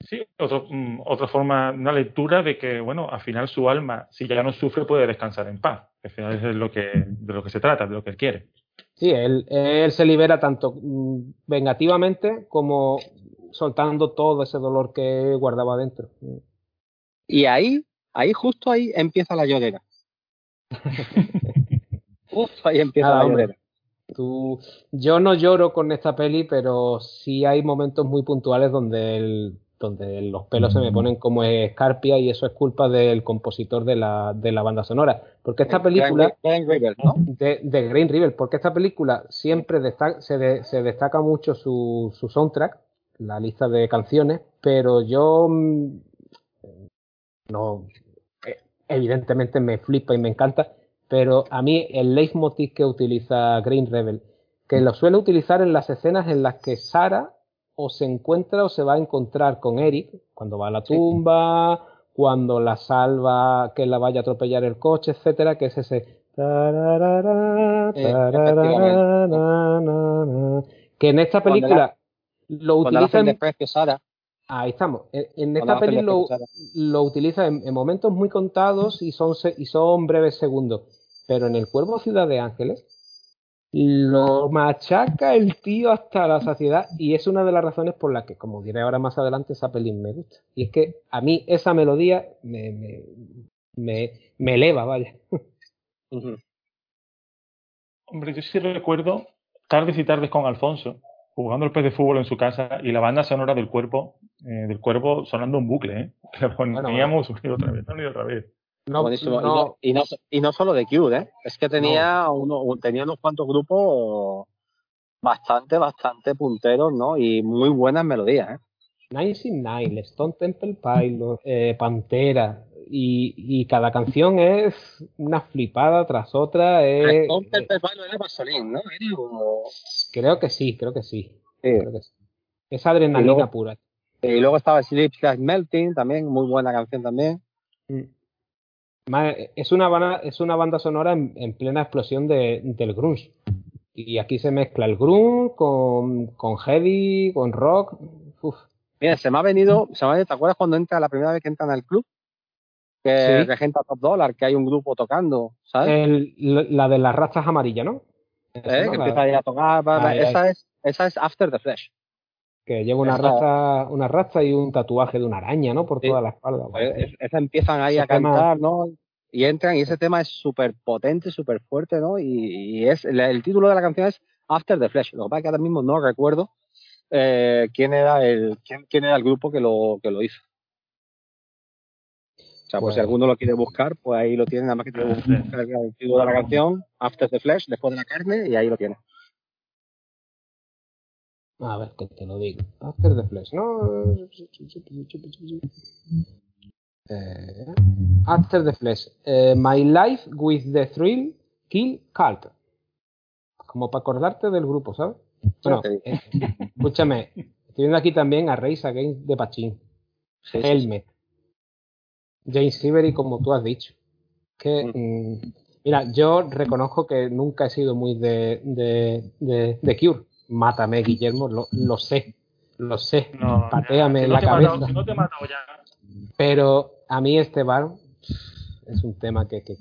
Sí, otro, mm, otra forma, una lectura de que, bueno, al final su alma, si ya no sufre, puede descansar en paz. Al final es de lo que, de lo que se trata, de lo que él quiere. Sí, él, él se libera tanto mm, vengativamente como soltando todo ese dolor que guardaba dentro. Y ahí, ahí justo ahí empieza la llorera. justo ahí empieza ah, la llorera. Tú, yo no lloro con esta peli, pero sí hay momentos muy puntuales donde el, donde los pelos se me ponen como escarpia y eso es culpa del compositor de la, de la banda sonora. Porque esta película... de, de, Green River, porque esta película siempre se, se, destaca mucho su, su, soundtrack, la lista de canciones, pero yo mm, no... Eh, evidentemente me flipa y me encanta, pero a mí el leitmotiv que utiliza Green Rebel, que lo suele utilizar en las escenas en las que Sara o se encuentra o se va a encontrar con Eric cuando va a la tumba, cuando la salva, que la vaya a atropellar el coche, etcétera, que es ese que en esta película lo utiliza en, Ahí estamos. En, esta película lo, utiliza en, momentos muy contados y son, y son breves segundos. Pero en el Cuervo Ciudad de Ángeles lo machaca el tío hasta la saciedad y es una de las razones por las que, como diré ahora más adelante, esa pelín me gusta. Y es que a mí esa melodía me, me, me, me eleva, vaya. Hombre, yo sí recuerdo tardes y tardes con Alfonso, jugando el pez de fútbol en su casa y la banda sonora del cuerpo, eh, del cuerpo sonando un bucle, ¿eh? Que poníamos bueno, otra vez, una y otra vez. No, Y, no, y, no, solo de Cure, ¿eh? es que tenía, uno, tenía unos cuantos grupos bastante, bastante punteros, ¿no? Y muy buenas melodías, ¿eh? Nice Nine, Stone Temple Pilot, eh, Pantera, y, y, cada canción es una flipada tras otra. Es, Temple Pilot era Vaseline, ¿no? Creo que sí, creo que sí. Creo que sí. Es adrenalina pura. Y luego estaba Sleep Like Melting, también, muy buena canción también. Mm. Es una banda, es una banda sonora en, plena explosión de, del grunge. Y aquí se mezcla el grunge con, con heavy, con rock. Mira, se me ha venido, se me ¿te acuerdas cuando entra la primera vez que entran al club? Que regenta Top Dollar, que hay un grupo tocando, ¿sabes? la de las rachas amarillas, ¿no? ¿Eh? que empieza a tocar. esa, Es, esa es After the Flash que lleva una raza, una raza y un tatuaje de una araña, ¿no? Por toda la espalda. Pues, esa empiezan ahí a cantar, ¿no? Y entran y ese tema es súper potente, súper fuerte, ¿no? Y, es el, título de la canción es After the Flash. Lo que pasa es que ahora mismo no recuerdo eh, quién era el quién, quién, era el grupo que lo que lo hizo. O sea, pues, si alguno lo quiere buscar, pues ahí lo tiene, nada más que tiene que buscar el título de la canción, After the Flash, después de la carne, y ahí lo tiene. A ver, que te lo digo. After the Flash, ¿no? Eh, after the Flash. Eh, my Life with the Thrill Kill Cult. Como para acordarte del grupo, ¿sabes? Bueno, eh, escúchame. Estoy viendo aquí también a Race Against de Pachín. Helmet. James Sibery, como tú has dicho. Que, mm, mira, yo reconozco que nunca he sido muy de, de, de, de Cure mátame, Guillermo, lo, lo sé, lo sé, no, pateame la cabeza. no te ya. Pero a mí este bar es un tema que, que,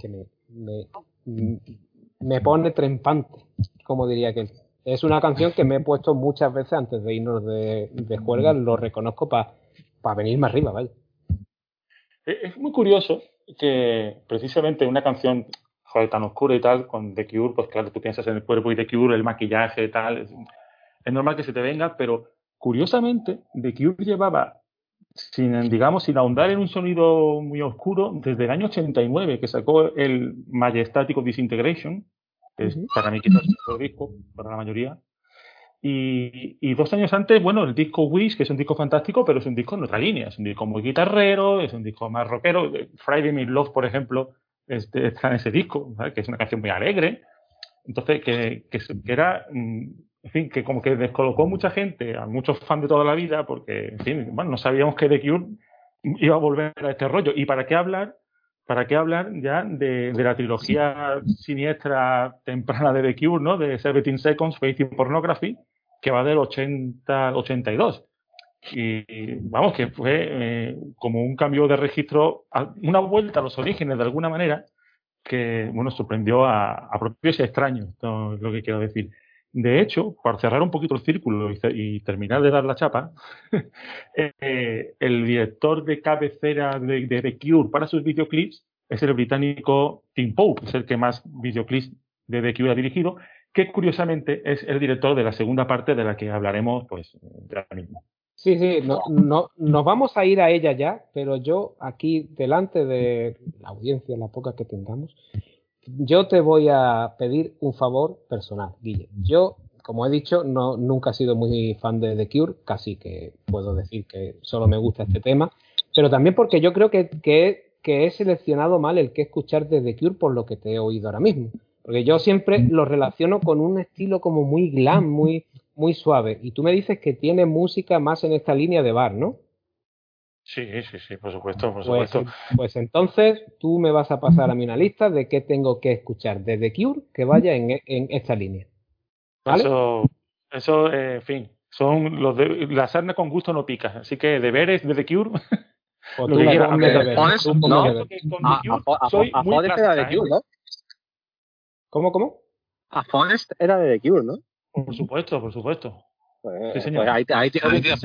que, me, me, me, pone trempante, como diría que es una canción que me he puesto muchas veces antes de irnos de, de juerga, lo reconozco para pa venirme arriba, ¿vale? Es muy curioso que precisamente una canción joder, tan oscuro y tal, con The Cure, pues claro, tú piensas en el cuerpo y The Cure, el maquillaje y tal, es, normal que se te venga, pero curiosamente, The Cure llevaba, sin, digamos, sin ahondar en un sonido muy oscuro, desde el año 89, que sacó el Majestático Disintegration, que es para mí quizás el mejor disco, para la mayoría, y, dos años antes, bueno, el disco Wish, que es un disco fantástico, pero es un disco en otra línea. Es un disco muy guitarrero, es un disco más rockero. Friday Me Love, por ejemplo, está en ese disco, que es una canción muy alegre. Entonces, que, que, era, mm, en fin, que como que descolocó mucha gente, a muchos fans de toda la vida, porque, en fin, bueno, no sabíamos que The Cure iba a volver a este rollo. ¿Y para qué hablar? ¿Para qué hablar ya de, la trilogía siniestra temprana de The Cure, ¿no? De 17 Seconds, Faith Pornography, que va del 80 82. Y vamos, que fue eh, como un cambio de registro, una vuelta a los orígenes de alguna manera, que bueno, sorprendió a, a propios y extraños, es lo que quiero decir. De hecho, para cerrar un poquito el círculo y, terminar de dar la chapa, eh, el director de cabecera de, de, The Cure para sus videoclips es el británico Tim Pope, es el que más videoclips de The Cure ha dirigido, que curiosamente es el director de la segunda parte de la que hablaremos pues ya mismo. Sí, sí, no, no, nos vamos a ir a ella ya, pero yo aquí delante de la audiencia, la poca que tengamos, yo te voy a pedir un favor personal, Guille. Yo, como he dicho, no, nunca he sido muy fan de The Cure, casi que puedo decir que solo me gusta este tema, pero también porque yo creo que, que, que he seleccionado mal el que escuchar de The Cure por lo que te he oído ahora mismo. Porque yo siempre lo relaciono con un estilo como muy glam, muy, muy suave. Y tú me dices que tiene música más en esta línea de bar, ¿no? Sí, sí, sí, por supuesto, por pues, supuesto. Pues, entonces tú me vas a pasar a mí una lista de qué tengo que escuchar de The Cure que vaya en, en esta línea. ¿Vale? Eso, eso eh, en fin, son los de, la sarna con gusto no pica. Así que deberes de The Cure. O lo que quieras. ¿no? Soy muy era de The Cure, ¿no? ¿Cómo, cómo? A Forest era de The Cure, ¿no? Por supuesto, por supuesto. Pues, sí, señor. Pues ahí, ahí, ahí, ahí tienes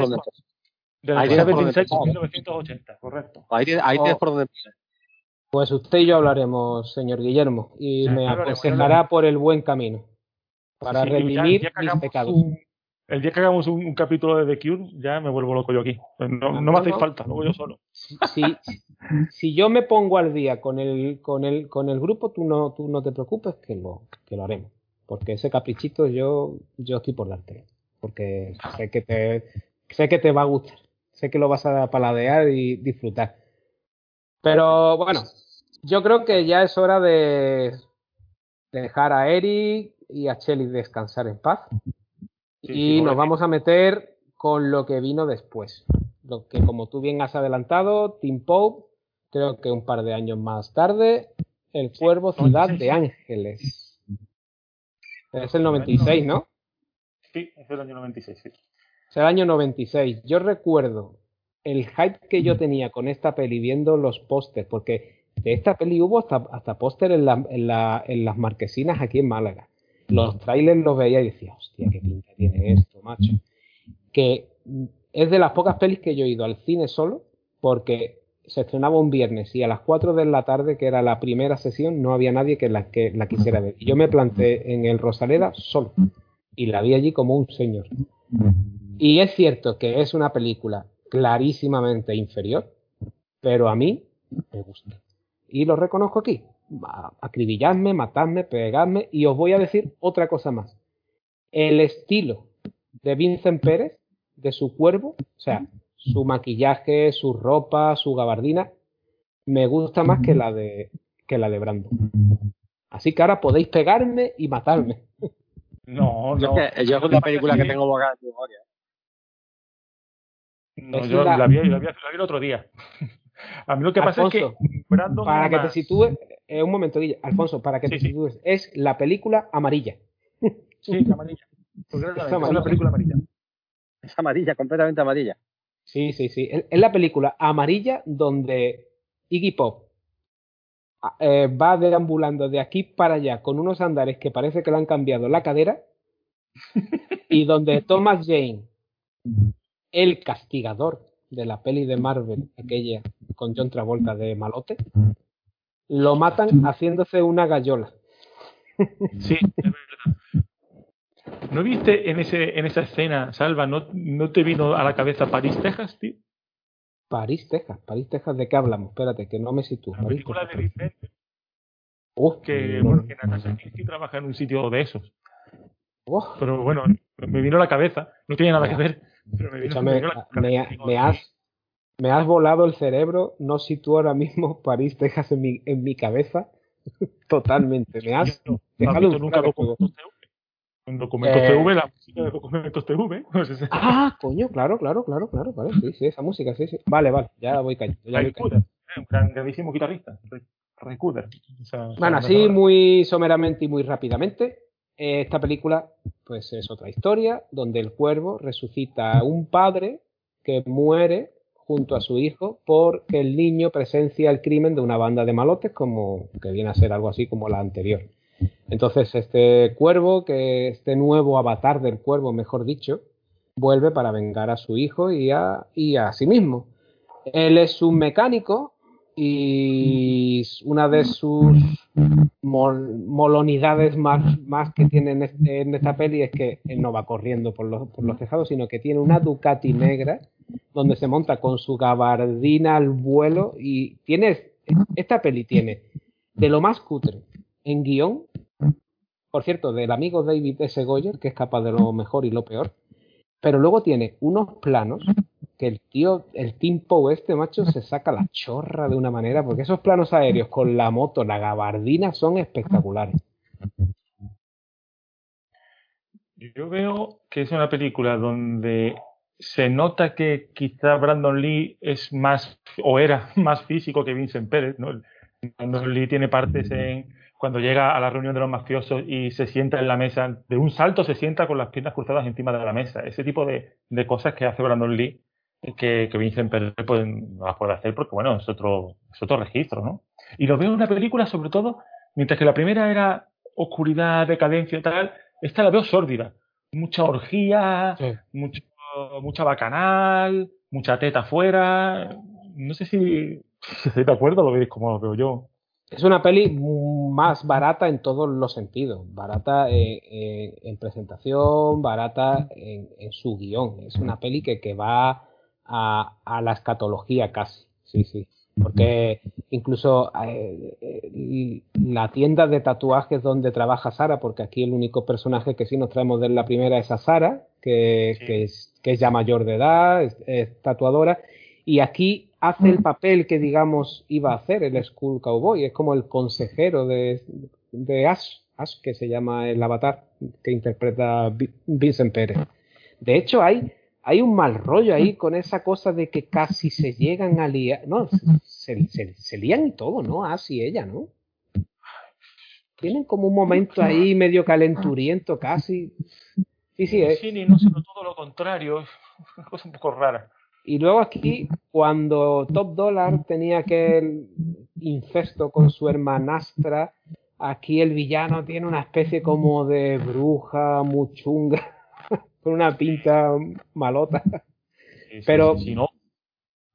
ahí tienes por donde 1980, correcto. Ahí, ahí tienes por donde Pues usted y yo hablaremos, señor Guillermo, y me aconsejará por el buen camino para sí, redimir ya, ya mis pecados. Un, el día que hagamos un, un, capítulo de The Cure, ya me vuelvo loco yo aquí. No, me hacéis falta, luego yo solo. Si, si yo me pongo al día con el, con el, con el grupo, tú no, tú no te preocupes que lo, que lo haremos. Porque ese caprichito yo, yo estoy por dártelo. Porque sé que te, sé que te va a gustar. Sé que lo vas a paladear y disfrutar. Pero bueno, yo creo que ya es hora de dejar a Eric y a Chelly descansar en paz. Sí, y nos vamos a meter con lo que vino después. Lo que, como tú bien has adelantado, Tim Pope, creo que un par de años más tarde, El Cuervo Ciudad de Ángeles. Es el 96, ¿no? Sí, es el año 96, sí. El año 96. Yo recuerdo el hype que yo tenía con esta peli viendo los pósters, porque de esta peli hubo hasta, hasta póster en, la, en, la, en las marquesinas aquí en Málaga. Los trailers los veía y decía, hostia, qué pinta tiene esto, macho. Que es de las pocas pelis que yo he ido al cine solo, porque se estrenaba un viernes y a las 4 de la tarde, que era la primera sesión, no había nadie que la, que la quisiera ver. Y yo me planté en el Rosaleda solo y la vi allí como un señor. Y es cierto que es una película clarísimamente inferior, pero a mí me gusta. Y lo reconozco aquí. Acribilladme, matadme, pegadme y os voy a decir otra cosa más. El estilo de Vincent Pérez, de su cuervo, o sea, su maquillaje, su ropa, su gabardina, me gusta más que la de que la de Brando. Así que ahora podéis pegarme y matarme. No, no. Yo, es, yo es una película que tengo bogada en memoria. No, yo la... La, vi, la, vi, la, vi, el otro día. A mí lo que Alfonso, pasa es que para que más... te sitúes, eh, un momento, Guille, Alfonso, para que sí, te sí. sitúes, es la película amarilla. Sí, amarilla. Porque es, amarilla. es una película amarilla. Es amarilla, completamente amarilla. Sí, sí, sí. Es la película amarilla donde Iggy Pop eh, va deambulando de aquí para allá con unos andares que parece que le han cambiado la cadera y donde Thomas Jane, el castigador de la peli de Marvel, aquella con John Travolta de malote, lo matan haciéndose una gallola. Sí, es verdad. ¿No viste en ese en esa escena, Salva, no, no te vino a la cabeza París, Texas, tío? París, Texas. París, Texas, ¿de qué hablamos? Espérate, que no me sitúo. La película de Vicente. Uf, que, no, bueno, que Natasha Kinski trabaja en un sitio de esos. Uf. Pero bueno, me vino a la cabeza. No tiene nada que ver. Pero me, Escúchame, has, me has volado el cerebro. No sitúo ahora mismo París, Texas en mi, en mi cabeza. Totalmente. Me has no, dejado un nunca documentos en documentos eh... TV, la música de documentos TV. ah, coño, claro, claro, claro, claro, vale, sí, sí, esa música, sí, sí. Vale, vale, ya voy cayendo. Ya voy cayendo. un grandísimo guitarrista. O sea, bueno, así muy someramente y muy rápidamente, eh, esta película, pues es otra historia, donde el cuervo resucita a un padre que muere junto a su hijo porque el niño presencia el crimen de una banda de malotes como que viene a ser algo así como la anterior. Entonces, este cuervo, que este nuevo avatar del cuervo, mejor dicho, vuelve para vengar a su hijo y a, y a sí mismo. Él es un mecánico y una de sus molonidades más, que tiene en, esta peli es que él no va corriendo por los, por los tejados, sino que tiene una Ducati negra donde se monta con su gabardina al vuelo y tiene, esta peli tiene de lo más cutre en guion, por cierto, del amigo David S. Goyer, que es capaz de lo mejor y lo peor, pero luego tiene unos planos que el tío, el Team Poe este macho se saca la chorra de una manera, porque esos planos aéreos con la moto, la gabardina, son espectaculares. Yo veo que es una película donde se nota que quizá Brandon Lee es más, o era más físico que Vincent Pérez, ¿no? Brandon Lee tiene partes en cuando llega a la reunión de los mafiosos y se sienta en la mesa, de un salto se sienta con las piernas cruzadas encima de la mesa. Ese tipo de, de cosas que hace Brandon Lee que, que Vincent Pérez no las puede hacer porque, bueno, es otro, es otro registro, ¿no? Y lo veo en una película, sobre todo, mientras que la primera era oscuridad, decadencia y tal, esta la veo sórdida. Mucha orgía, mucho, mucha bacanal, mucha teta afuera. No sé si, si te acuerdas, lo veis como lo veo yo. Es una peli más barata en todos los sentidos. Barata eh, eh, en presentación, barata en, en, su guion. Es una peli que, que va a, a la escatología casi, sí, sí. Porque incluso eh, eh, la tienda de tatuajes donde trabaja Sara, porque aquí el único personaje que sí nos traemos de la primera es a Sara, que, que, es, que es ya mayor de edad, es, tatuadora, y aquí hace el papel que digamos iba a hacer el School Cowboy, es como el consejero de, de Ash, Ash, que se llama el avatar que interpreta Vincent Pérez. De hecho, hay hay un mal rollo ahí con esa cosa de que casi se llegan a liar. No, se, se, lían y todo, ¿no? Así ella, ¿no? Tienen como un momento ahí medio calenturiento casi. Sí, sí, eh. Sí, ni no, sino todo lo contrario. Es una cosa un poco rara. Y luego aquí, cuando Top Dollar tenía aquel incesto con su hermanastra, aquí el villano tiene una especie como de bruja muchunga con una pinta malota. Pero. sin ojos.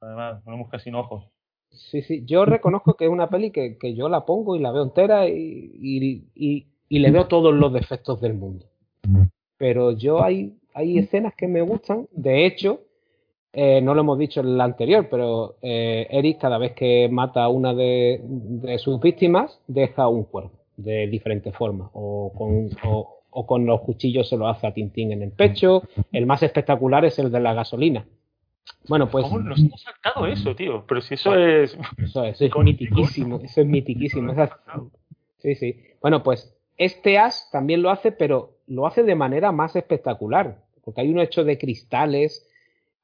Además, una mosca sin ojos. Sí, sí. Yo reconozco que es una peli que, que yo la pongo y la veo entera y, y, y, le veo todos los defectos del mundo. Pero yo hay, hay escenas que me gustan. De hecho, eh, no lo hemos dicho en la anterior, pero eh, Eric cada vez que mata a una de, de, sus víctimas deja un cuerpo de diferente forma o con o, o con los cuchillos se lo hace a Tintín en el pecho. El más espectacular es el de la gasolina. Bueno, pues. ¿Cómo nos hemos saltado eso, tío? Pero si eso es. Eso es, es mitiquísimo. Eso es mitiquísimo. Sí, sí. Bueno, pues este as también lo hace, pero lo hace de manera más espectacular. Porque hay un hecho de cristales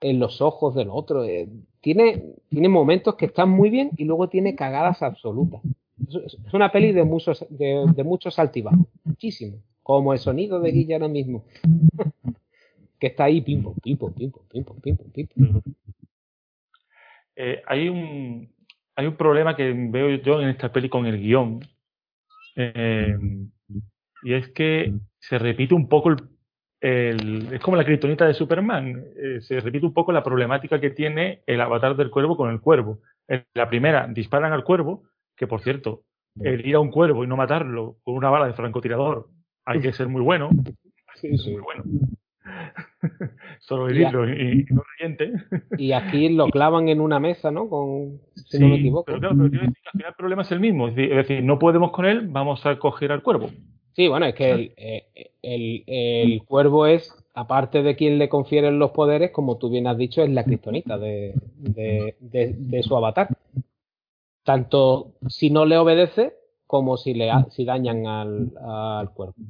en los ojos del otro. Eh, tiene, tiene momentos que están muy bien y luego tiene cagadas absolutas. Es una peli de muchos, de, muchos altibajos. Muchísimo como el sonido de Guilla ahora mismo. que está ahí, pim, pum, pim, pum, pim, pum, pim, pum, pim, pim, eh, hay, un, hay un problema que veo yo en esta peli con el guion. Eh, y es que se repite un poco el, el, es como la criptonita de Superman. Eh, se repite un poco la problemática que tiene el avatar del cuervo con el cuervo. En la primera disparan al cuervo, que por cierto, el ir a un cuervo y no matarlo con una bala de francotirador hay que ser muy bueno. Sí, sí. Muy bueno. Solo vivirlo y, no reyente. Y aquí lo clavan en una mesa, ¿no? Con, si no me equivoco. Pero claro, pero decir que al final el problema es el mismo. Es decir, no podemos con él, vamos a coger al cuervo. Sí, bueno, es que el, eh, el, el, cuervo es, aparte de quien le confieren los poderes, como tú bien has dicho, es la cristonita de, de, de, de su avatar. Tanto si no le obedece, como si, le, si dañan al, al cuerpo.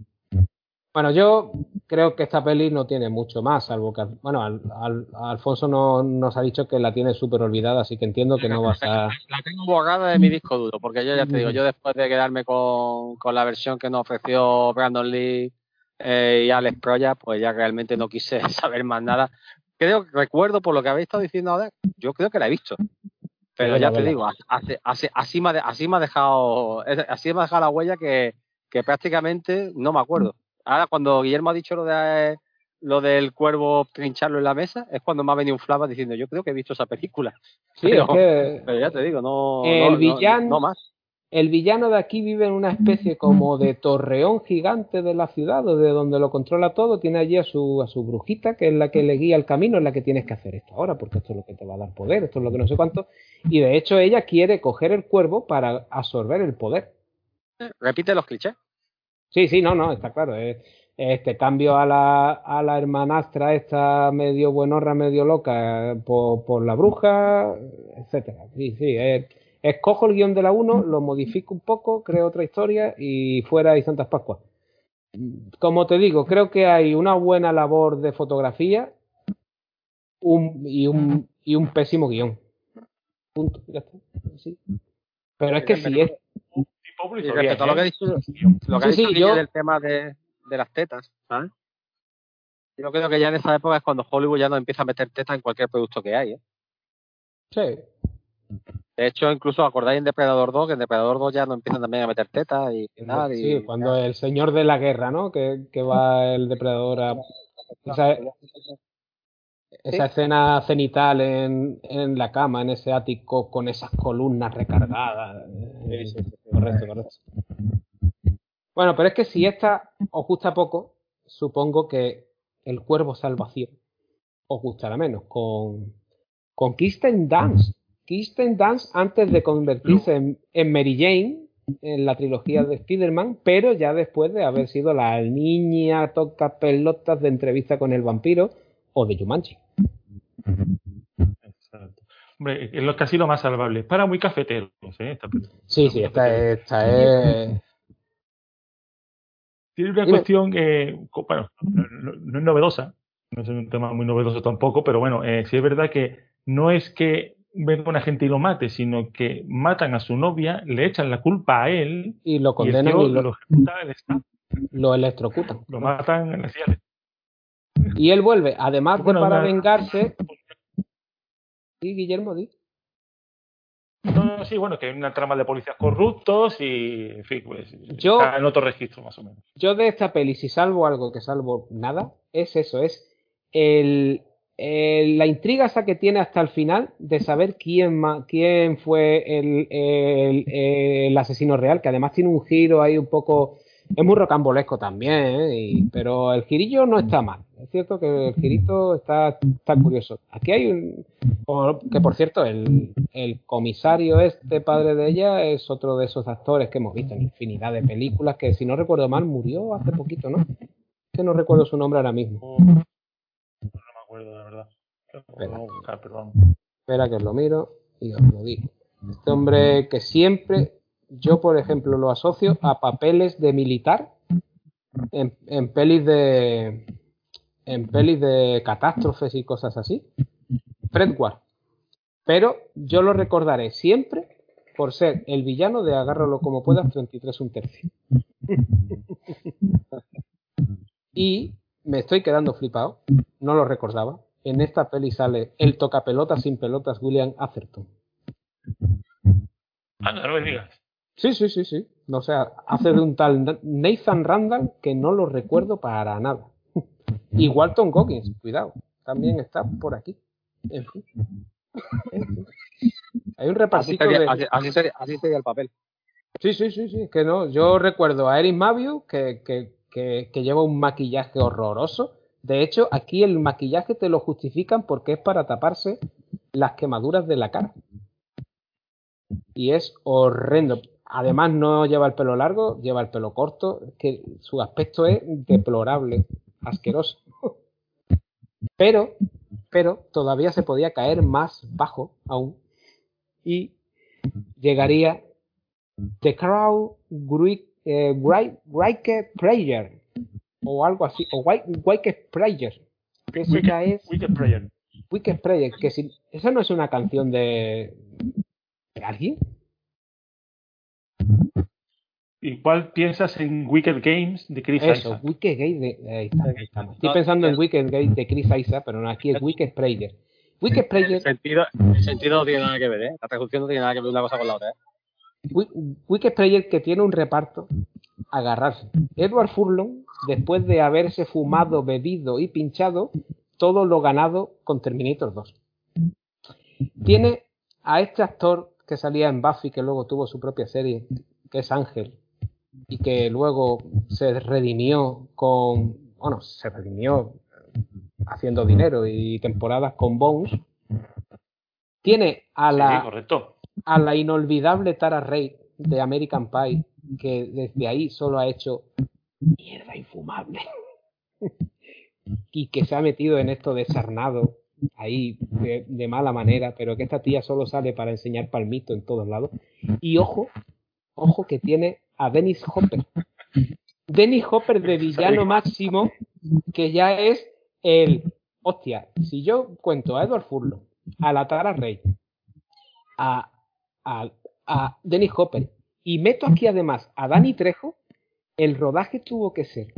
Bueno, yo creo que esta peli no tiene mucho más, salvo que, bueno, al, al, Alfonso no, nos ha dicho que la tiene súper olvidada, así que entiendo que no vas a... La tengo borrada de mi disco duro, porque yo ya te digo, yo después de quedarme con, con la versión que nos ofreció Brandon Lee eh, y Alex Proya, pues ya realmente no quise saber más nada. Creo que recuerdo, por lo que habéis estado diciendo ahora, yo creo que la he visto. Pero ya te digo, así, me, ha dejado, así me ha dejado la huella que, que prácticamente no me acuerdo. Ahora cuando Guillermo ha dicho lo de lo del cuervo trincharlo en la mesa, es cuando me ha venido un flava diciendo, yo creo que he visto esa película. Sí, pero, es que pero ya te digo, no, el villano, no, más. el villano de aquí vive en una especie como de torreón gigante de la ciudad, de donde lo controla todo, tiene allí a su, a su brujita, que es la que le guía el camino, es la que tienes que hacer esto ahora, porque esto es lo que te va a dar poder, esto es lo que no sé cuánto, y de hecho ella quiere coger el cuervo para absorber el poder. Repite los clichés. Sí, sí, no, no, está claro. este cambio a la, a la hermanastra, esta medio buenorra, medio loca, por, por la bruja, etcétera. Sí, sí, es Escojo el guion de la 1, lo modifico un poco, creo otra historia y fuera y Santas Pascuas. Como te digo, creo que hay una buena labor de fotografía y, un, y un pésimo guion. Punto, ya está. Pero es que si es. Y respecto a lo que ha dicho, lo que sí, yo... del tema de, de las tetas, ¿sabes? Yo creo que ya en esa época es cuando Hollywood ya no empieza a meter tetas en cualquier producto que hay. ¿eh? Sí. De hecho, incluso acordáis en Depredador 2, que en Depredador 2 ya no empiezan también a meter tetas y tal. Sí, cuando el señor de la guerra, ¿no? Que, que va el depredador a. esa escena cenital en, en, la cama, en ese ático, con esas columnas recargadas. correcto, correcto. Bueno, pero es que si esta os gusta poco, supongo que El Cuervo Salvación os gustará menos. Con, con Kirsten Dance Kirsten Dance antes de convertirse en, Mary Jane en la trilogía de Spider-Man, pero ya después de haber sido la niña toca pelotas de entrevista con el vampiro o de Jumanji. Exacto. Hombre, es lo casi lo más salvable. Para muy cafeteros, ¿eh? sí, sí, esta, esta es. Tiene una cuestión que, bueno, no, es novedosa, no es un tema muy novedoso tampoco, pero bueno, eh, sí es verdad que no es que venga una gente y lo mate, sino que matan a su novia, le echan la culpa a él y lo condenan y, lo, lo, lo electrocutan. Lo matan en la silla. Y él vuelve, además de para vengarse. Sí, Guillermo, di. No, sí, bueno, que hay una trama de policías corruptos y, en fin, pues yo, está en otro registro más o menos. Yo de esta peli, si salvo algo que salvo nada, es eso, es el, la intriga esa que tiene hasta el final de saber quién, quién fue el, el, asesino real, que además tiene un giro ahí un poco... Es muy rocambolesco también, ¿eh? pero el girillo no está mal. Es cierto que el girito está, está curioso. Aquí hay un... Que por cierto, el, el comisario este, padre de ella, es otro de esos actores que hemos visto en infinidad de películas, que si no recuerdo mal murió hace poquito, ¿no? Que no recuerdo su nombre ahora mismo de verdad. Espera, que lo miro y os lo digo. Este hombre que siempre, yo por ejemplo lo asocio a papeles de militar en, pelis de en pelis de catástrofes y cosas así. Fred Ward. Pero yo lo recordaré siempre por ser el villano de Agárralo como puedas 33 un tercio. y me estoy quedando flipado, no lo recordaba. En esta peli sale el tocapelotas sin pelotas William Atherton. Ah, no me digas. Sí, sí, sí, sí. O sea, hace de un tal Nathan Randall que no lo recuerdo para nada. Y Walton Goggins, cuidado, también está por aquí. En fin. Hay un repasito así de... Así, sería, el papel. Sí, sí, sí, sí, que no. Yo recuerdo a Eric Maviu que, que que, lleva un maquillaje horroroso. De hecho, aquí el maquillaje te lo justifican porque es para taparse las quemaduras de la cara. Y es horrendo. Además, no lleva el pelo largo, lleva el pelo corto, que su aspecto es deplorable, asqueroso. Pero, pero todavía se podía caer más bajo aún. Y llegaría The Crow eh, White Prayer o algo así, o White Prayer. Que esa ya es. Wicked Prayer. Wicked Prayer, que si, esa no es una canción de. ¿De alguien? ¿Y cuál piensas en Wicked Games de Chris Eso, Wicked Games de. Estoy pensando en Wicked Games de Chris Isaac, pero no, aquí es Wicked Prayer. Wicked Prayer. El sentido, el sentido no tiene nada que ver, ¿eh? La traducción no tiene nada que ver una cosa con la otra, ¿eh? Wikipedia que tiene un reparto agarrarse. Edward Furlong, después de haberse fumado, bebido y pinchado todo lo ganado con Terminator 2. Tiene a este actor que salía en Buffy, que luego tuvo su propia serie, que es Ángel, y que luego se redimió con, bueno, se redimió haciendo dinero y temporadas con Bones, tiene a la, a la inolvidable Tara Reid de American Pie, que desde ahí solo ha hecho mierda infumable. y que se ha metido en esto desarnado ahí de, mala manera, pero que esta tía solo sale para enseñar palmito en todos lados. Y ojo, ojo que tiene a Dennis Hopper. Dennis Hopper de villano máximo, que ya es el. Hostia, si yo cuento a Edward Furlong, a la Tara Rey, a, a, a Dennis Hopper, y meto aquí además a Danny Trejo, el rodaje tuvo que ser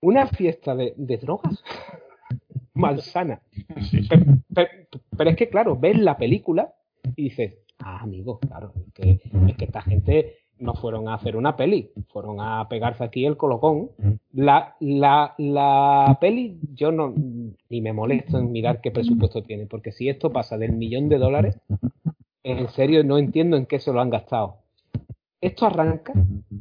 una fiesta de, de drogas malsana. Pero, es que, claro, ves la película y dices, ah, amigo, claro, es que, es que esta gente no fueron a hacer una peli, fueron a pegarse aquí el colocón. La, la, la peli, yo no ni me molesto en mirar qué presupuesto tiene, porque si esto pasa del millón de dólares, en serio no entiendo en qué se lo han gastado. Esto arranca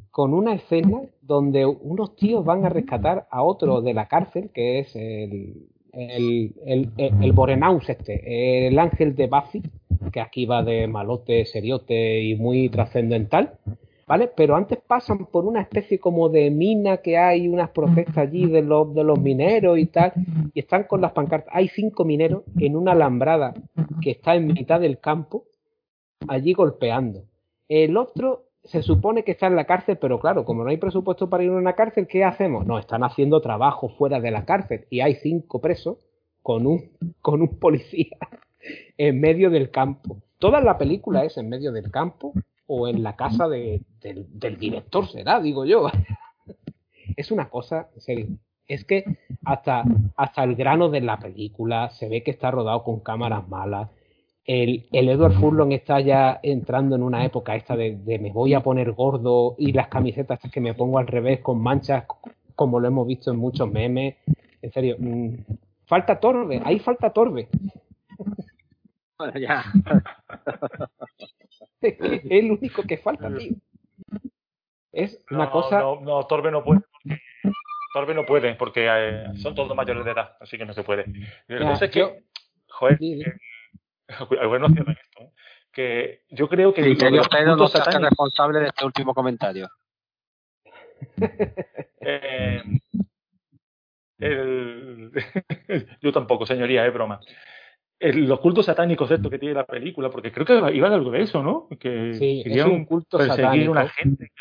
con una escena donde unos tíos van a rescatar a otro de la cárcel, que es el, el, el, el Borenaus este, el ángel de Buffy, que aquí va de malote, seriote y muy trascendental, ¿vale? Pero antes pasan por una especie como de mina que hay, unas protestas allí de los, mineros y tal, y están con las pancartas. Hay cinco mineros en una alambrada que está en mitad del campo, allí golpeando. El otro se supone que está en la cárcel, pero claro, como no hay presupuesto para ir a una cárcel, ¿qué hacemos? No, están haciendo trabajo fuera de la cárcel y hay cinco presos con un policía en medio del campo. Toda la película es en medio del campo o en la casa de, del, director, será, digo yo. es una cosa, es que hasta, hasta el grano de la película se ve que está rodado con cámaras malas el, Edward Furlong está ya entrando en una época esta de, me voy a poner gordo y las camisetas que me pongo al revés con manchas, como lo hemos visto en muchos memes. En serio, mm, falta Torbe, ahí falta Torbe. Bueno, ya. es, el único que falta, tío. Es una cosa. No, no, Torbe no puede. Torbe no puede, porque eh, son todos mayores de edad, así que no se puede. no sé qué. Joder, bueno, esto, que yo creo que... no se hace responsable de este último comentario. eh, yo tampoco, señoría, es broma. Los cultos satánicos de esto que tiene la película, porque creo que iba de algo de eso, ¿no? Que sí, es un culto perseguir satánico. una gente.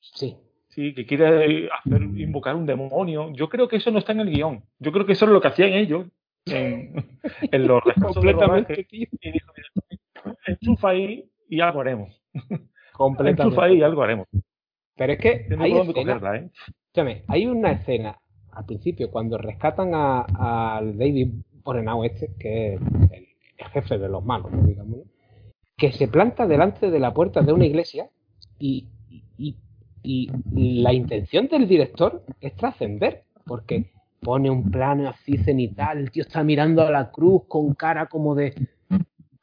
sí. Sí, que quiere hacer, invocar un demonio. Yo creo que eso no está en el guion. Yo creo que eso es lo que hacían ellos en, en los Completamente, tío. Y dijo, enchufa ahí y algo haremos. Completamente. Enchufa ahí y algo haremos. Pero es que hay, escena, ¿eh? hay una escena al principio cuando rescatan al David Borenau este, que es el, jefe de los malos, digamos, que se planta delante de la puerta de una iglesia y, y, y la intención del director es trascender, porque pone un plano así cenital, el tío está mirando a la cruz con cara como de,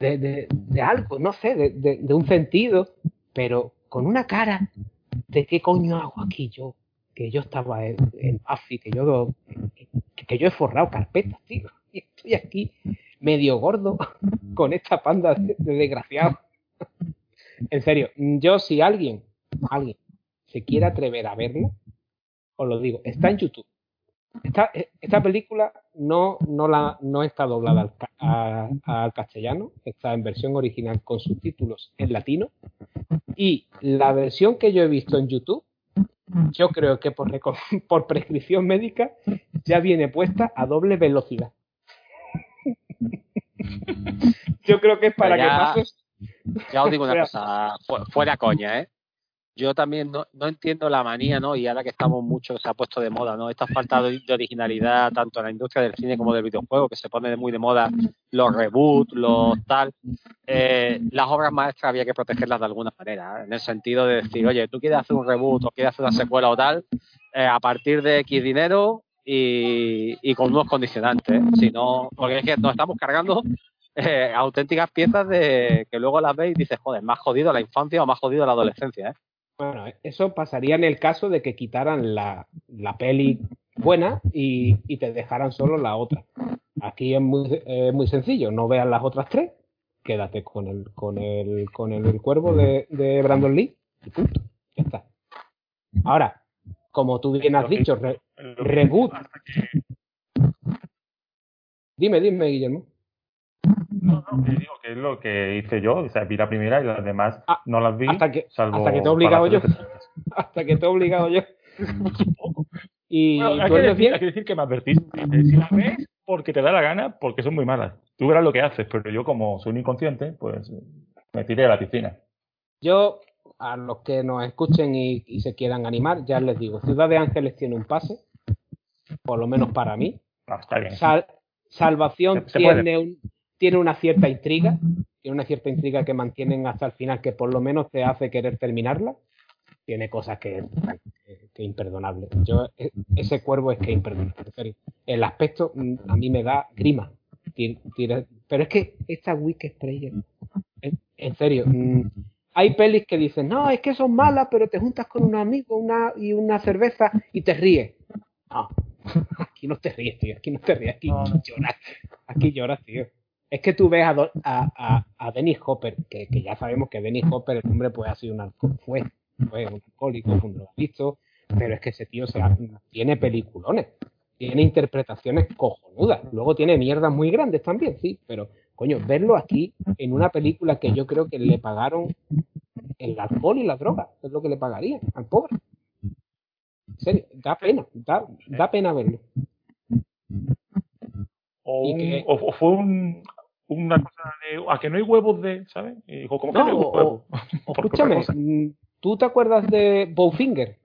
de, de, algo, no sé, de, de, un sentido, pero con una cara de qué coño hago aquí yo, que yo estaba en, en que yo, que, yo he forrado carpetas, tío, y estoy aquí medio gordo con esta panda de, de en serio, yo si alguien, alguien se quiere atrever a verlo, os lo digo, está en YouTube esta, esta película no, no, la, no está doblada al, castellano, está en versión original con subtítulos en latino. Y la versión que yo he visto en YouTube, yo creo que por, por prescripción médica ya viene puesta a doble velocidad. Yo creo que es para que pases. Ya os digo una cosa, fuera coña, ¿eh? yo también no, no, entiendo la manía, ¿no? Y ahora que estamos mucho, se ha puesto de moda, ¿no? Esta falta de, originalidad tanto en la industria del cine como del videojuego, que se pone muy de moda los reboots, los tal. Eh, las obras maestras había que protegerlas de alguna manera, ¿eh? en el sentido de decir, oye, tú quieres hacer un reboot o quieres hacer una secuela o tal, eh, a partir de X dinero y, y con unos condicionantes, si no, porque es que nos estamos cargando eh, auténticas piezas de que luego las veis y dices, joder, más jodido la infancia o más jodido la adolescencia, ¿eh? Bueno, eso pasaría en el caso de que quitaran la, la peli buena y, y, te dejaran solo la otra. Aquí es muy, eh, muy sencillo, no veas las otras tres, quédate con el, con el, con el, cuervo de, de, Brandon Lee y punto. Ya está. Ahora, como tú bien has dicho, re, reboot. Dime, dime, Guillermo. No, no, te digo que es lo que hice yo, o sea, vi la primera y las demás ah, no las vi. Hasta que, hasta que te he obligado yo. hasta que te he obligado yo. y bueno, hay, que decir, hay, que decir, que me advertiste. Si la ves porque te da la gana, porque son muy malas. Tú verás lo que haces, pero yo como soy un inconsciente, pues me tiré a la piscina. Yo, a los que nos escuchen y, y se quieran animar, ya les digo, Ciudad de Ángeles tiene un pase, por lo menos para mí. Está bien. Sal, Salvación se, se tiene un, tiene una cierta intriga, tiene una cierta intriga que mantienen hasta el final, que por lo menos te hace querer terminarla. Tiene cosas que, que, que imperdonable. Yo, e, ese cuervo es que imperdonable. El aspecto mm, a mí me da grima. Pero es que esta Wiki Stranger, en serio, mm, hay pelis que dicen, no, es que son malas, pero te juntas con un amigo una, y una cerveza y te ríes. No, aquí no te ríes, tío, aquí no te ríes, aquí lloras, aquí lloras, tío. Es que tú ves a, a, a, Dennis Hopper, que, que, ya sabemos que Dennis Hopper, el hombre puede ser un fue, fue un alcohólico, fue un drogadicto, pero es que ese tío se tiene peliculones, tiene interpretaciones cojonudas, luego tiene mierdas muy grandes también, sí, pero coño, verlo aquí en una película que yo creo que le pagaron el alcohol y la droga, es lo que le pagarían al pobre. En serio, da pena, da, da pena verlo. O, un, o, o, fue un, una cosa de a que no hay huevos de, ¿sabes? Y dijo, ¿cómo que no, hay huevos? O, escúchame, mm, ¿tú te acuerdas de Bowfinger?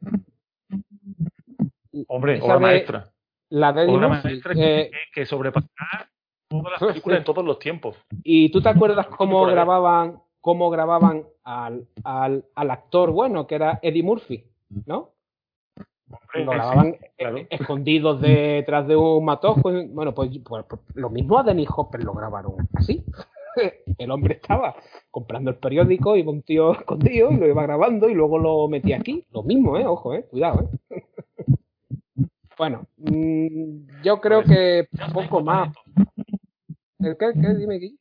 Hombre, o la maestra. La de una maestra que, eh, que, sobrepasaba todas las películas en todos los tiempos. ¿Y tú te acuerdas cómo grababan, cómo grababan al, al, al actor bueno, que era Eddie Murphy, ¿no? Hombre, lo grababan sí, claro. escondidos detrás de un matojo. Bueno, pues, pues, pues, lo mismo a Dennis Hopper lo grabaron así. El hombre estaba comprando el periódico y un tío escondido y lo iba grabando y luego lo metía aquí. Lo mismo, ¿eh? Ojo, ¿eh? Cuidado, ¿eh? Bueno, mmm, yo creo que poco más. ¿El qué? ¿Qué? Dime aquí.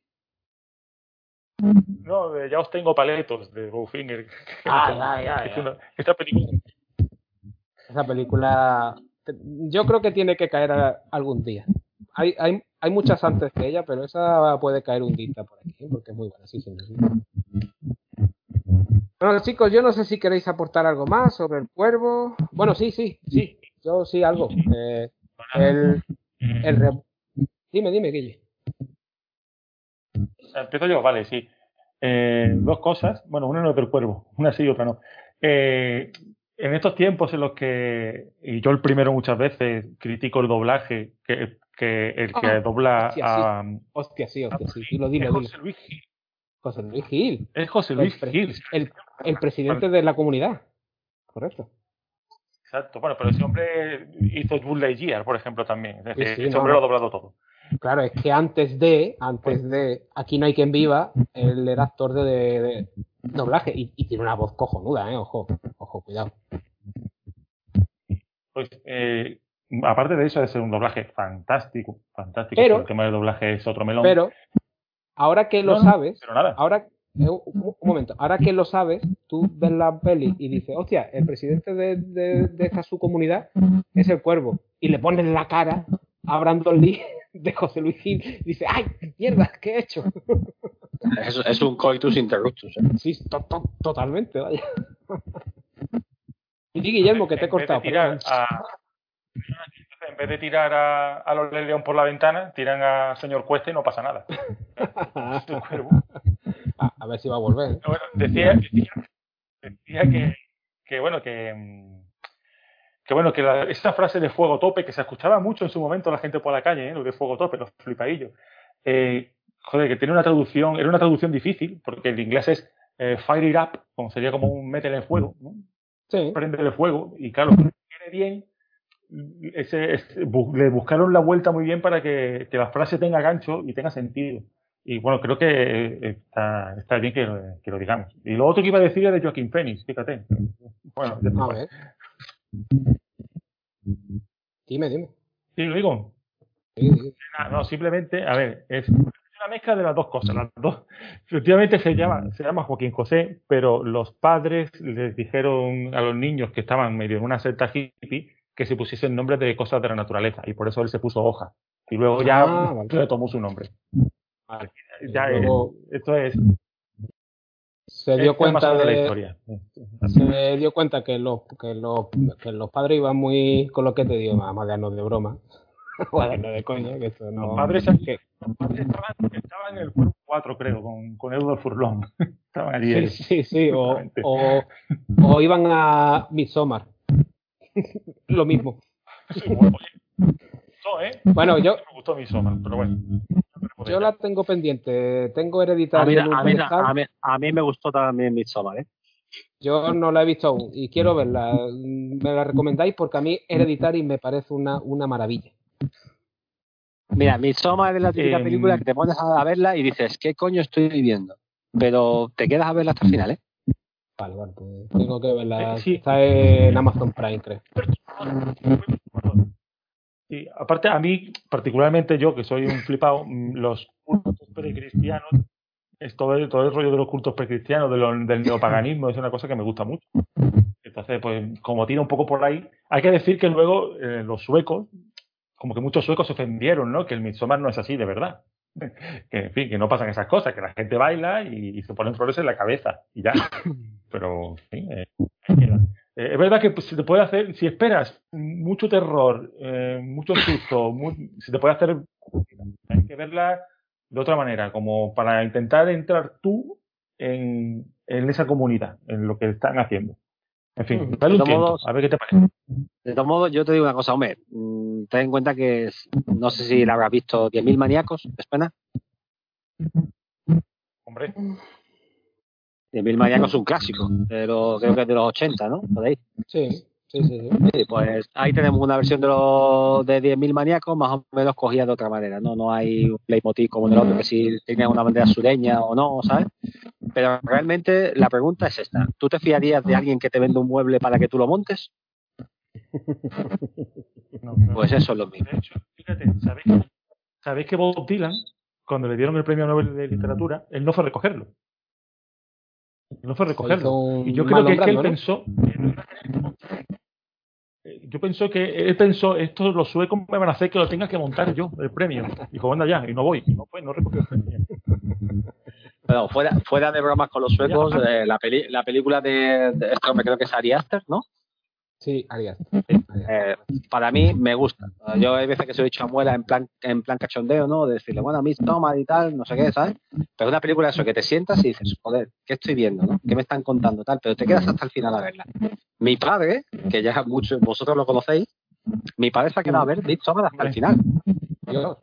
No, ya os tengo paletos de Bowfinger. Ay, ay, ay. Esta película esa película, yo creo que tiene que caer a, algún día. Hay, hay, hay muchas antes que ella, pero esa puede caer un día por aquí, porque es muy buena, sí, sí, sí. Bueno, chicos, yo no sé si queréis aportar algo más sobre el cuervo. Bueno, sí, sí, sí, yo sí algo. Eh, el, el re... Dime, dime, Guille. Empiezo yo, vale, sí. Eh, dos cosas. Bueno, una no es del cuervo, una sí y otra no. Eh, en estos tiempos en los que, y yo el primero muchas veces, critico el doblaje, que, que el que ah, dobla hostia, a. Sí. Hostia, sí, hostia, sí. Dilo, dilo, es José Luis Gil. José Luis Gil. Es José Luis el, Gil. El, el presidente de la comunidad. Correcto. Exacto. Bueno, pero ese hombre hizo Lightyear, por ejemplo, también. Es decir, sí, sí, ese hombre lo ha doblado todo. Claro, es que antes de, antes de Aquí no hay quien viva, él era actor de, de, de doblaje y, y, tiene una voz cojonuda, eh, ojo, ojo, cuidado. Pues, eh, aparte de eso, ser un doblaje fantástico, fantástico, pero, el tema del doblaje es otro melón. Pero, ahora que lo no, sabes, pero nada. ahora, eh, un, un, momento, ahora que lo sabes, tú ves la peli y dices, hostia, el presidente de, de, de esta su comunidad es el cuervo, y le pones la cara a Brandon Lee de José Luis Gil, y dice, ¡ay, mierda, qué he hecho! Es, es un coitus interruptus. ¿eh? Sí, to, to, totalmente, vaya. Y Guillermo, que te he cortado. A, en vez de tirar a, a los León por la ventana, tiran a señor Cuesta y no pasa nada. a, a, ver si va a volver. Bueno, decía, decía, decía que, que, bueno, que, que bueno, que la, esa frase de fuego tope, que se escuchaba mucho en su momento la gente por la calle, ¿eh? lo de fuego tope, los flipadillos. Eh, joder, que tiene una traducción, era una traducción difícil, porque el inglés es eh, fire it up, como sería como un métele en fuego, ¿no? Sí. Prende fuego, y claro, viene bien, ese, ese, le buscaron la vuelta muy bien para que, que, la frase tenga gancho y tenga sentido. Y bueno, creo que está, está bien que, que, lo digamos. Y lo otro que iba a decir era de Joaquín Phoenix, fíjate. Bueno, a ver. Dime, dime. Sí, lo digo. Sí, No, simplemente, a ver, es una mezcla de las dos cosas. Las dos, efectivamente se llama, se llama Joaquín José, pero los padres les dijeron a los niños que estaban medio en una secta hippie que se pusiesen nombres de cosas de la naturaleza y por eso él se puso hoja. Y luego ya ah, le tomó su nombre. Ya, esto es se dio cuenta de, la historia. Se dio cuenta que los, que los, que los padres iban muy con lo que te digo, más de de broma. no de coña, que eso no. Los padres, que... estaban, en el cuerpo 4, creo, con, con Eduardo Furlong. estaban allí. Sí, sí, sí. O, o, o, iban a Midsommar. lo mismo. ¿eh? Bueno, yo. Me gustó Midsommar, pero bueno. Yo la tengo pendiente. Tengo hereditario. A mí, a mí, a mí, me gustó también Midsommar, ¿eh? Yo no la he visto aún y quiero verla. ¿Me la recomendáis? Porque a mí Hereditary me parece una, una maravilla. Mira, Midsommar es la típica em, película que te pones a verla y dices, ¿qué coño estoy viviendo? Pero te quedas a verla hasta el final, ¿eh? Vale, vale, pues tengo que verla. Eh, Está en Amazon Prime, creo. Aparte, a mí, particularmente yo, que soy un flipado, mm, los cultos precristianos, es todo, el, todo el rollo de los cultos precristianos, del neopaganismo, es una cosa que me gusta mucho. Entonces, pues, como tira un poco por ahí, hay que decir que luego eh, los suecos, como que muchos suecos se ofendieron, ¿no? Que el Midsommar no es así de verdad. Que, en fin, que no pasan esas cosas, que la gente baila y, se ponen flores en la cabeza y ya. Pero, sí, eh, eh, es verdad que pues, se te puede hacer, si esperas mucho terror, eh, mucho susto, se te puede hacer. Hay que verla de otra manera, como para intentar entrar tú en, esa comunidad, en lo que están haciendo. En fin, dale un tiempo, a ver qué te parece. De todos modos, yo te digo una cosa, hombre, mm, ten en cuenta que no sé si la habrás visto 10.000 maníacos, ¿te suena? Hombre. De Mil Maníacos es un clásico, pero creo que es de los 80, ¿no? Sí, sí, sí. sí. pues ahí tenemos una versión de los de 10.000 maníacos más o menos cogida de otra manera, ¿no? No hay un leitmotiv como en el otro que si tenía una bandera sureña o no, ¿sabes? Pero realmente la pregunta es esta. ¿Tú te fiarías de alguien que te vende un mueble para que tú lo montes? pues eso es lo mismo. De hecho, fíjate, ¿sabéis, ¿sabéis que Bob Dylan, cuando le dieron el premio Nobel de Literatura, él no fue a recogerlo? No fue recogerlo. Y yo creo que, él pensó. Yo pensó que él pensó, esto los suecos me van a hacer que lo tenga que montar yo, el premio. Dijo, anda ya, y no voy. Y no fue, no recogió el premio. Pero fuera, fuera de bromas con los suecos, eh, la, peli, la película de, de, esto me creo que es Ari Aster, ¿no? Sí, Arias. Eh, para mí me gusta. Yo hay veces que se lo he dicho a Muela en plan, en plan cachondeo, ¿no? De decirle, bueno, a mí toma y tal, no sé qué, ¿sabes? Pero una película eso, que te sientas y dices, joder, ¿qué estoy viendo, no? ¿Qué me están contando, tal? Pero te quedas hasta el final a verla. Mi padre, que ya muchos vosotros lo conocéis, mi padre se ha quedado a ver Midsommar hasta el final. Dios.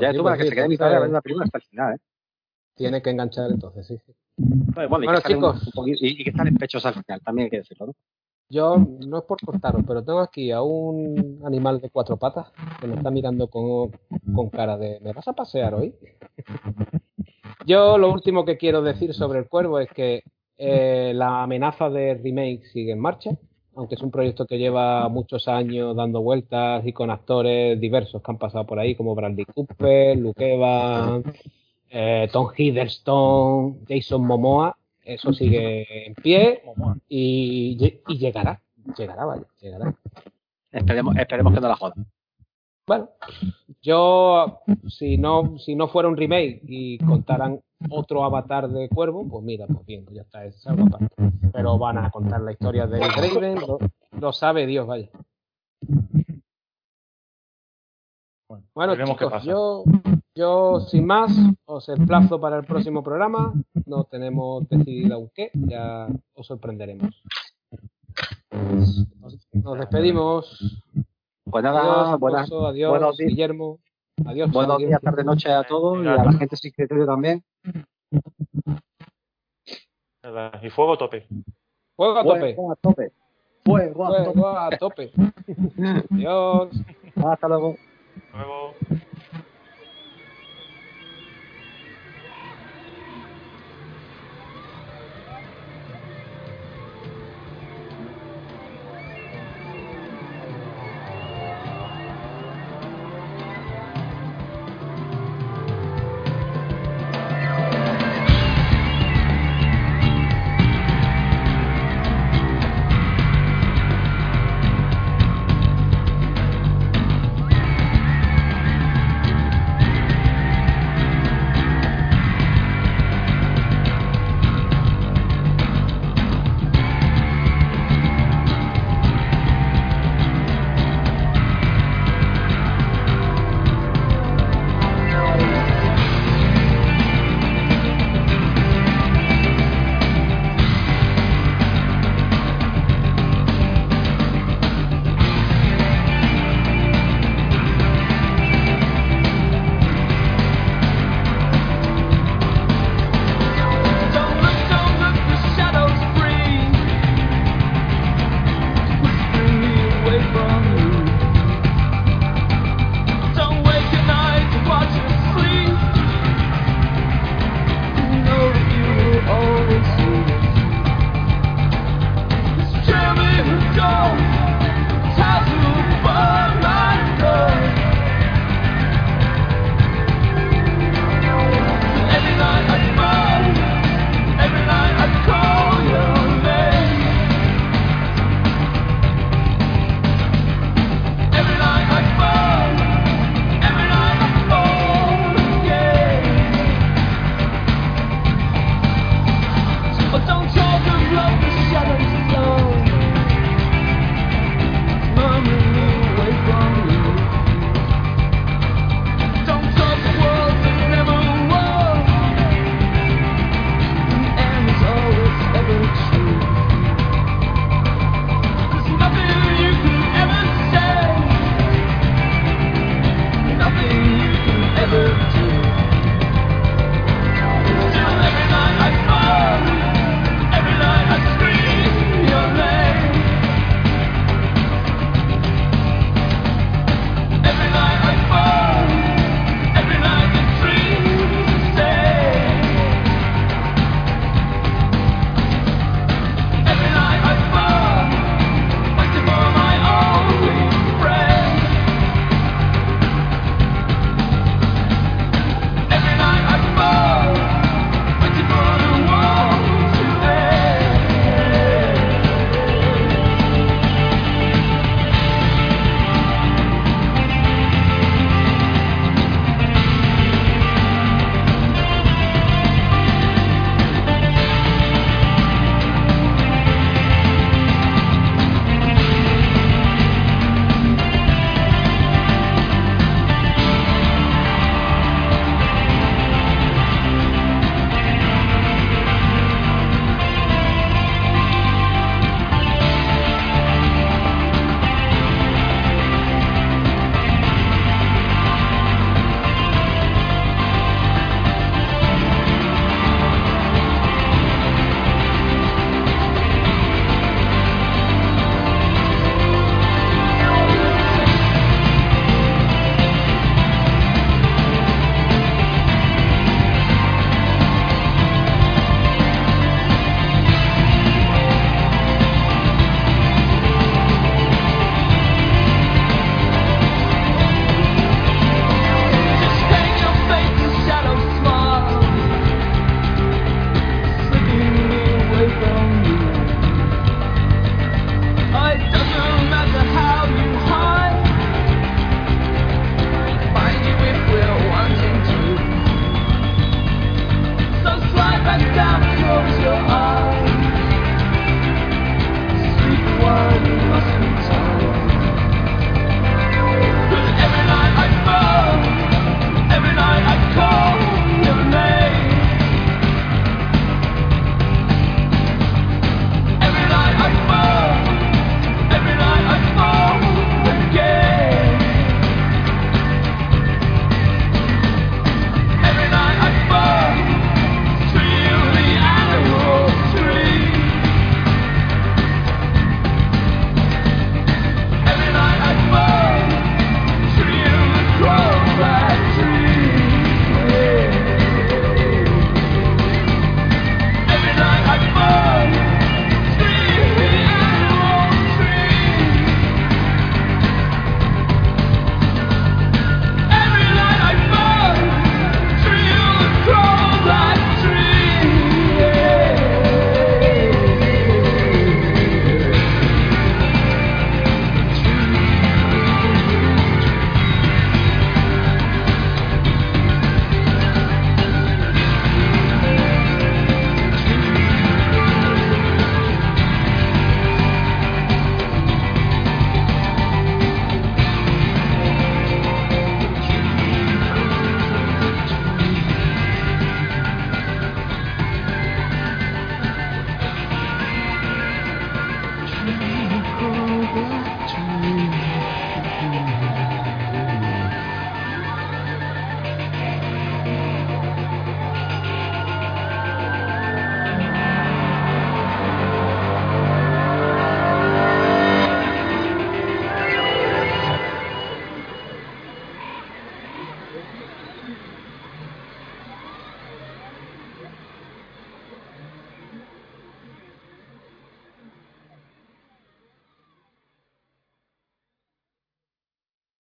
ya tú para que se quede mi padre a ver la película hasta el final, ¿eh? Tiene que enganchar entonces, sí. sí. Bueno, chicos. y, que están en pechos al final, también hay que decirlo, ¿no? Yo no es por cortaros, pero tengo aquí a un animal de cuatro patas que me está mirando con, con cara de ¿me vas a pasear hoy? Yo lo último que quiero decir sobre el cuervo es que eh, la amenaza de remake sigue en marcha, aunque es un proyecto que lleva muchos años dando vueltas y con actores diversos que han pasado por ahí, como Bradley Cooper, Luke Evans, eh, Tom Hiddleston, Jason Momoa, eso sigue en pie y, llegará, llegará, vaya, llegará. Esperemos, esperemos que no la jodan. Bueno, yo si no si no fuera un remake y contaran otro avatar de Cuervo, pues mira, pues bien, pues ya está, es algo aparte. Pero van a contar la historia de Draven, lo, lo sabe Dios, vaya. Bueno, chicos, yo, yo sin más os emplazo para el próximo programa. No tenemos decidido aún qué, ya os sorprenderemos. Nos, despedimos. Pues nada, adiós, buenas, adiós, buenos días. Guillermo. Adiós. Buenos días, tarde, noche a todos y a la gente sin criterio también. Y fuego a tope. Fuego a tope. Fuego a tope. Fuego a tope. Fuego a tope. Adiós. Hasta luego. Luego.